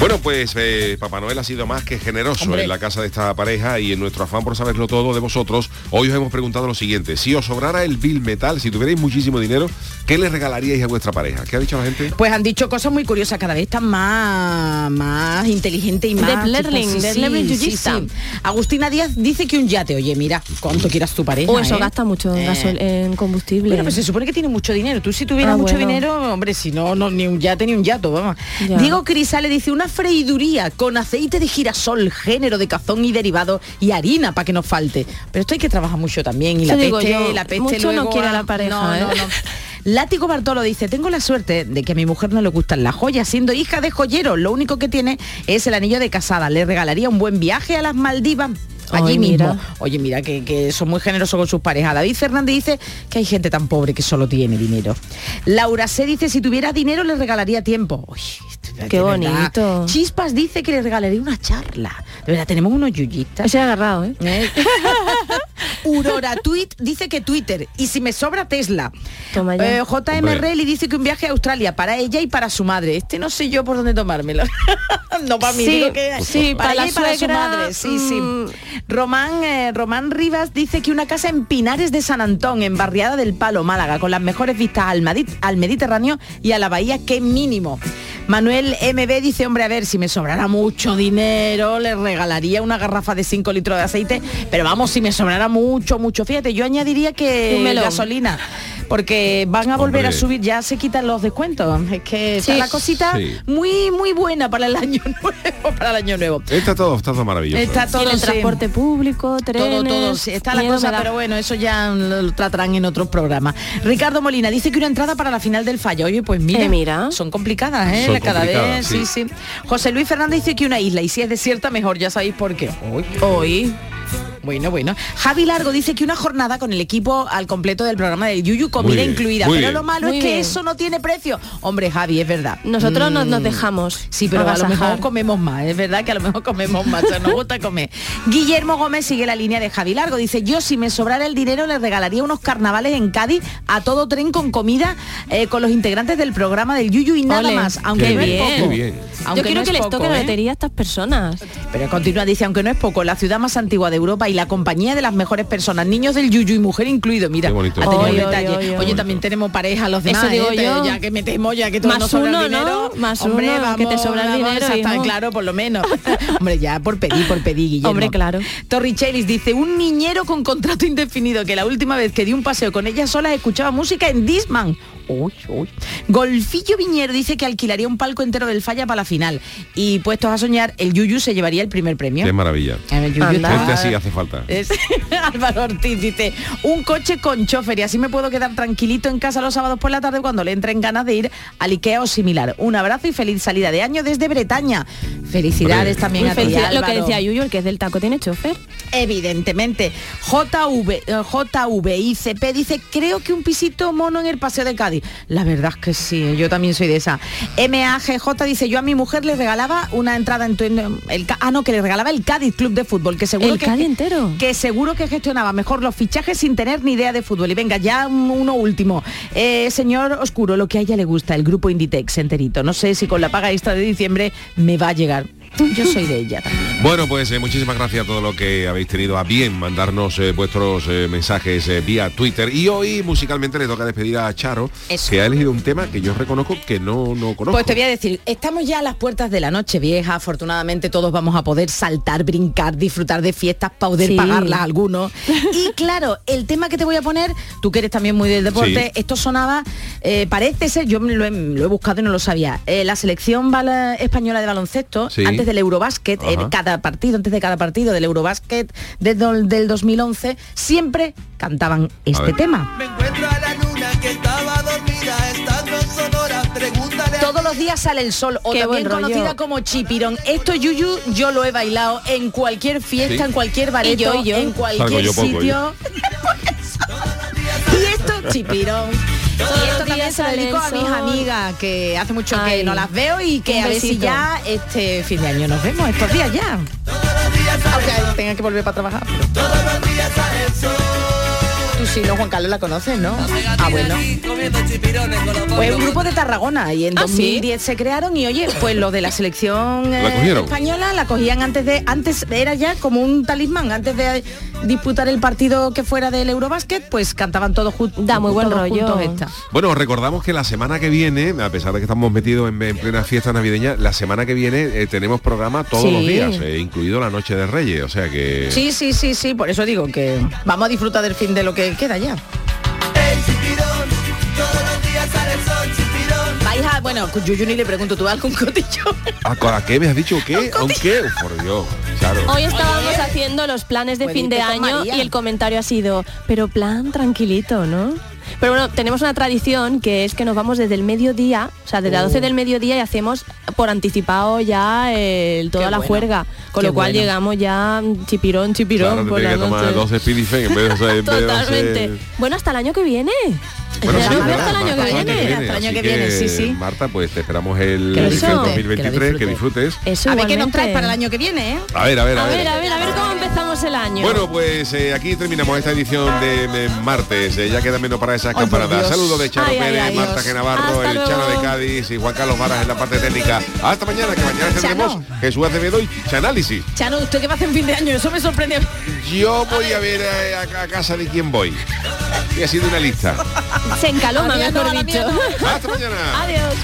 Bueno, pues eh, Papá Noel ha sido más que generoso Hombre. en la casa de esta pareja y en nuestro afán por saberlo todo de vosotros, hoy os hemos preguntado lo siguiente. Si os sobrara el bill metal, si tuvierais muchísimo dinero, ¿qué le regalaríais a vuestra pareja? ¿Qué ha dicho la gente? Pues han dicho cosas muy curiosas, cada vez están más, más inteligente y De más... Blerling, tipo, de Blerling yuyista. Agustina Díaz dice que un yate, oye, mira, cuánto quieras tu pareja. O eso ¿eh? gasta mucho en, Eh. gasol- en combustible. Bueno, pues se supone que tiene mucho dinero. Tú si tuvieras Ah, mucho bueno. dinero, hombre, si no, no, ni un yate ni un yato, vamos. Ya. Diego Crisale dice una freiduría con aceite de girasol, género de cazón y derivado y harina para que nos falte. Pero esto hay que trabajar mucho también. Y la peste, yo, la peste mucho no luego quiere a- la pareja, No, ¿eh? no, no. Látigo Bartolo dice, tengo la suerte de que a mi mujer no le gustan las joyas, siendo hija de joyero, lo único que tiene es el anillo de casada. Le regalaría un buen viaje a las Maldivas. Allí Ay, mismo. mira. Oye, mira, que, que son muy generosos con sus parejas. David Fernández dice que hay gente tan pobre que solo tiene dinero. Laura C dice, si tuviera dinero le regalaría tiempo. Uy, Qué verdad. bonito. Chispas dice que le regalaría una charla. De verdad, tenemos unos yuyistas. Ese agarrado, ¿eh? Aurora Tweet dice que Twitter. Y si me sobra Tesla. Toma ya. Eh, JM Hombre. Relly dice que un viaje a Australia para ella y para su madre. Este no sé yo por dónde tomármelo. *laughs* no para mí, Sí, digo que sí, para, para ella la y para su madre. Sí, sí. mm. Román, eh, Román Rivas dice que una casa en Pinares de San Antón, en Barriada del Palo, Málaga, con las mejores vistas al, Madi- al Mediterráneo y a la bahía, qué mínimo. Manuel MB dice, hombre, a ver, si me sobrara mucho dinero, le regalaría una garrafa de 5 litros de aceite, pero vamos, si me sobrara mucho, mucho, fíjate, yo añadiría que gasolina. Porque van a volver a subir, ya se quitan los descuentos. Es que está Sí. la cosita Sí. muy, muy buena para el año *laughs* nuevo, para el año nuevo. Está todo, está todo maravilloso. Está todo el sí. transporte público, trenes... Todo, todo, sí, está la cosa, pero bueno, eso ya lo, lo tratarán en otros programas. Ricardo Molina dice que una entrada para la final del fallo. Oye, pues mira, Eh, mira. son complicadas, ¿eh? Son Cada vez, complicadas, sí. sí, José Luis Fernández dice que una isla, y si es desierta, mejor, ya sabéis por qué. Hoy. Hoy. Bueno, bueno. Javi Largo dice que una jornada con el equipo al completo del programa del Yuyu, comida bien, incluida. Pero bien. lo malo Muy es que bien. eso no tiene precio. Hombre, Javi, es verdad. Nosotros nos, nos Mm. dejamos. Sí, pero a lo mejor comemos más, es verdad que a lo mejor comemos más, o sea, nos gusta comer. Guillermo Gómez sigue la línea de Javi Largo, dice, yo si me sobrara el dinero le regalaría unos carnavales en Cádiz a todo tren con comida eh, con los integrantes del programa del Yuyu y nada Ole, más, aunque qué no bien, es poco. qué bien. Aunque Yo quiero no que es les toque la ¿eh? lotería a estas personas. Pero continúa, dice, aunque no es poco, la ciudad más antigua de Europa y la compañía de las mejores personas, niños del Yuyu y mujer incluido, mira, Qué bonito. ha tenido Oye, detalle. oye, oye. Oye, también tenemos pareja los demás, Eso digo ¿eh? Pero yo. ya que metemos, ya que todos Más nos sobra el uno, ¿no? dinero, Más hombre, uno, vamos, que te sobra el dinero, está claro, por lo menos. *laughs* hombre, ya por pedir, por pedir, Guillermo. Hombre, claro. Torrichelis dice, un niñero con contrato indefinido, que la última vez que di un paseo con ella sola escuchaba música en Disman. Uy, uy. Golfillo Viñero dice que alquilaría un palco entero del falla para la final. Y puestos a soñar, el Yuyu se llevaría el primer premio. Qué maravilla. El Yuyu así hace falta. es- *laughs* Álvaro Ortiz dice, un coche con chofer y así me puedo quedar tranquilito en casa los sábados por la tarde cuando le entren ganas de ir al Ikea o similar. Un abrazo y feliz salida de año desde Bretaña. Felicidades también Muy a ti. Lo que decía Yuyu, el que es del taco tiene chofer. Evidentemente. JV, eh, JVICP dice, creo que un pisito mono en el Paseo de Cádiz. La verdad es que sí, yo también soy de esa. MAGJ dice, yo a mi mujer le regalaba una entrada en tu- en el, ah no, que le regalaba el Cádiz Club de Fútbol, que seguro El que Cádiz entero. que seguro que gestionaba mejor los fichajes sin tener ni idea de fútbol. Y venga, ya un- uno último. Eh, señor Oscuro, lo que a ella le gusta, el grupo Inditex enterito. No sé si con la paga extra de diciembre me va a llegar. Yo soy de ella también. Bueno, pues eh, muchísimas gracias a todos los que habéis tenido a bien mandarnos eh, vuestros eh, mensajes eh, vía Twitter. Y hoy musicalmente le toca despedir a Charo, Eso. que ha elegido un tema que yo reconozco que no, no conozco. Pues te voy a decir, estamos ya a las puertas de la noche vieja, afortunadamente todos vamos a poder saltar, brincar, disfrutar de fiestas, poder Sí. pagarlas a algunos. *laughs* Y claro, el tema que te voy a poner, tú que eres también muy del deporte, Sí. esto sonaba, eh, parece ser, yo me lo he, lo he buscado y no lo sabía, eh, la selección española de baloncesto, Sí. antes del Eurobásquet, en cada partido, antes de cada partido del Eurobásquet desde el- del 2011, siempre cantaban este tema. Me encuentro a la luna que estaba dormida estando Todos los días sale el sol, o Qué también conocida como chipirón. Esto, Yuyu, yo lo he bailado en cualquier fiesta, Sí. en cualquier bareto, Y yo, y yo. en cualquier yo poco, sitio. *laughs* y esto, chipirón. Y esto también días se lo dedico a mis amigas, que hace mucho que Ay, no las veo y que a ver si ya este fin de año nos vemos, estos días ya. Aunque tenga que volver para trabajar. Tú sí, no, Juan Carlos la conoces, ¿no? Ah, bueno. Pues un grupo de Tarragona y en ¿Ah, sí? 2010 se crearon y oye, pues los de la selección eh, española la cogían antes de, antes era ya como un talismán, antes de disputar el partido que fuera del Eurobásquet, pues cantaban todos juntos. Da muy buen rollo. esta. Bueno, os recordamos que la semana que viene, a pesar de que estamos metidos en, en plena fiesta navideña, la semana que viene eh, tenemos programa todos Sí. los días, eh, incluido la Noche de Reyes, o sea que... Sí, sí, sí, sí, por eso digo que vamos a disfrutar del fin de lo que queda ya. Vais a, bueno, Yuyu ni le pregunto, ¿tú vas algún cotillo? ¿A, a qué me has dicho? ¿Qué? ¿A un qué? Por Dios, claro. Hoy estábamos haciendo los planes de fin de con año María. y el comentario ha sido, pero plan tranquilito, ¿no? Pero bueno, tenemos una tradición que es que nos vamos desde el mediodía, o sea, desde las 12 del mediodía y hacemos por anticipado ya el- toda Qué la bueno. juerga. Con Qué lo cual bueno. llegamos ya chipirón, chipirón Claro, por la que tomar noche. 12 Speedy en vez de, en vez de Totalmente. 12 Bueno, hasta el año que viene. Bueno, sí, Hasta es verdad, el año que Marta, viene. Hasta el año así que viene, sí, sí. Marta, pues te esperamos el, Que lo el disfrutes, 2023, que, disfrutes. Eso a ver qué nos traes para el año que viene, ¿eh? A ver, a ver, a, A ver, a ver, a ver cómo empezamos el año. Bueno, pues eh, aquí terminamos esta edición de martes. Eh, ya queda menos para esas campanadas. Saludos de Chano Ay, Pérez, ay, Marta. Genavarro, el luego. Chano de Cádiz y Juan Carlos Varas en la parte técnica. Hasta mañana, que mañana tendremos. Jesús Acevedo y Chanálisis. Chano, ¿usted qué va a hacer en fin de año? Eso me sorprende. Yo voy a ver eh, a, a casa de quién voy. Y ha sido una lista. Se encaloma, mejor dicho. Hasta mañana. Adiós.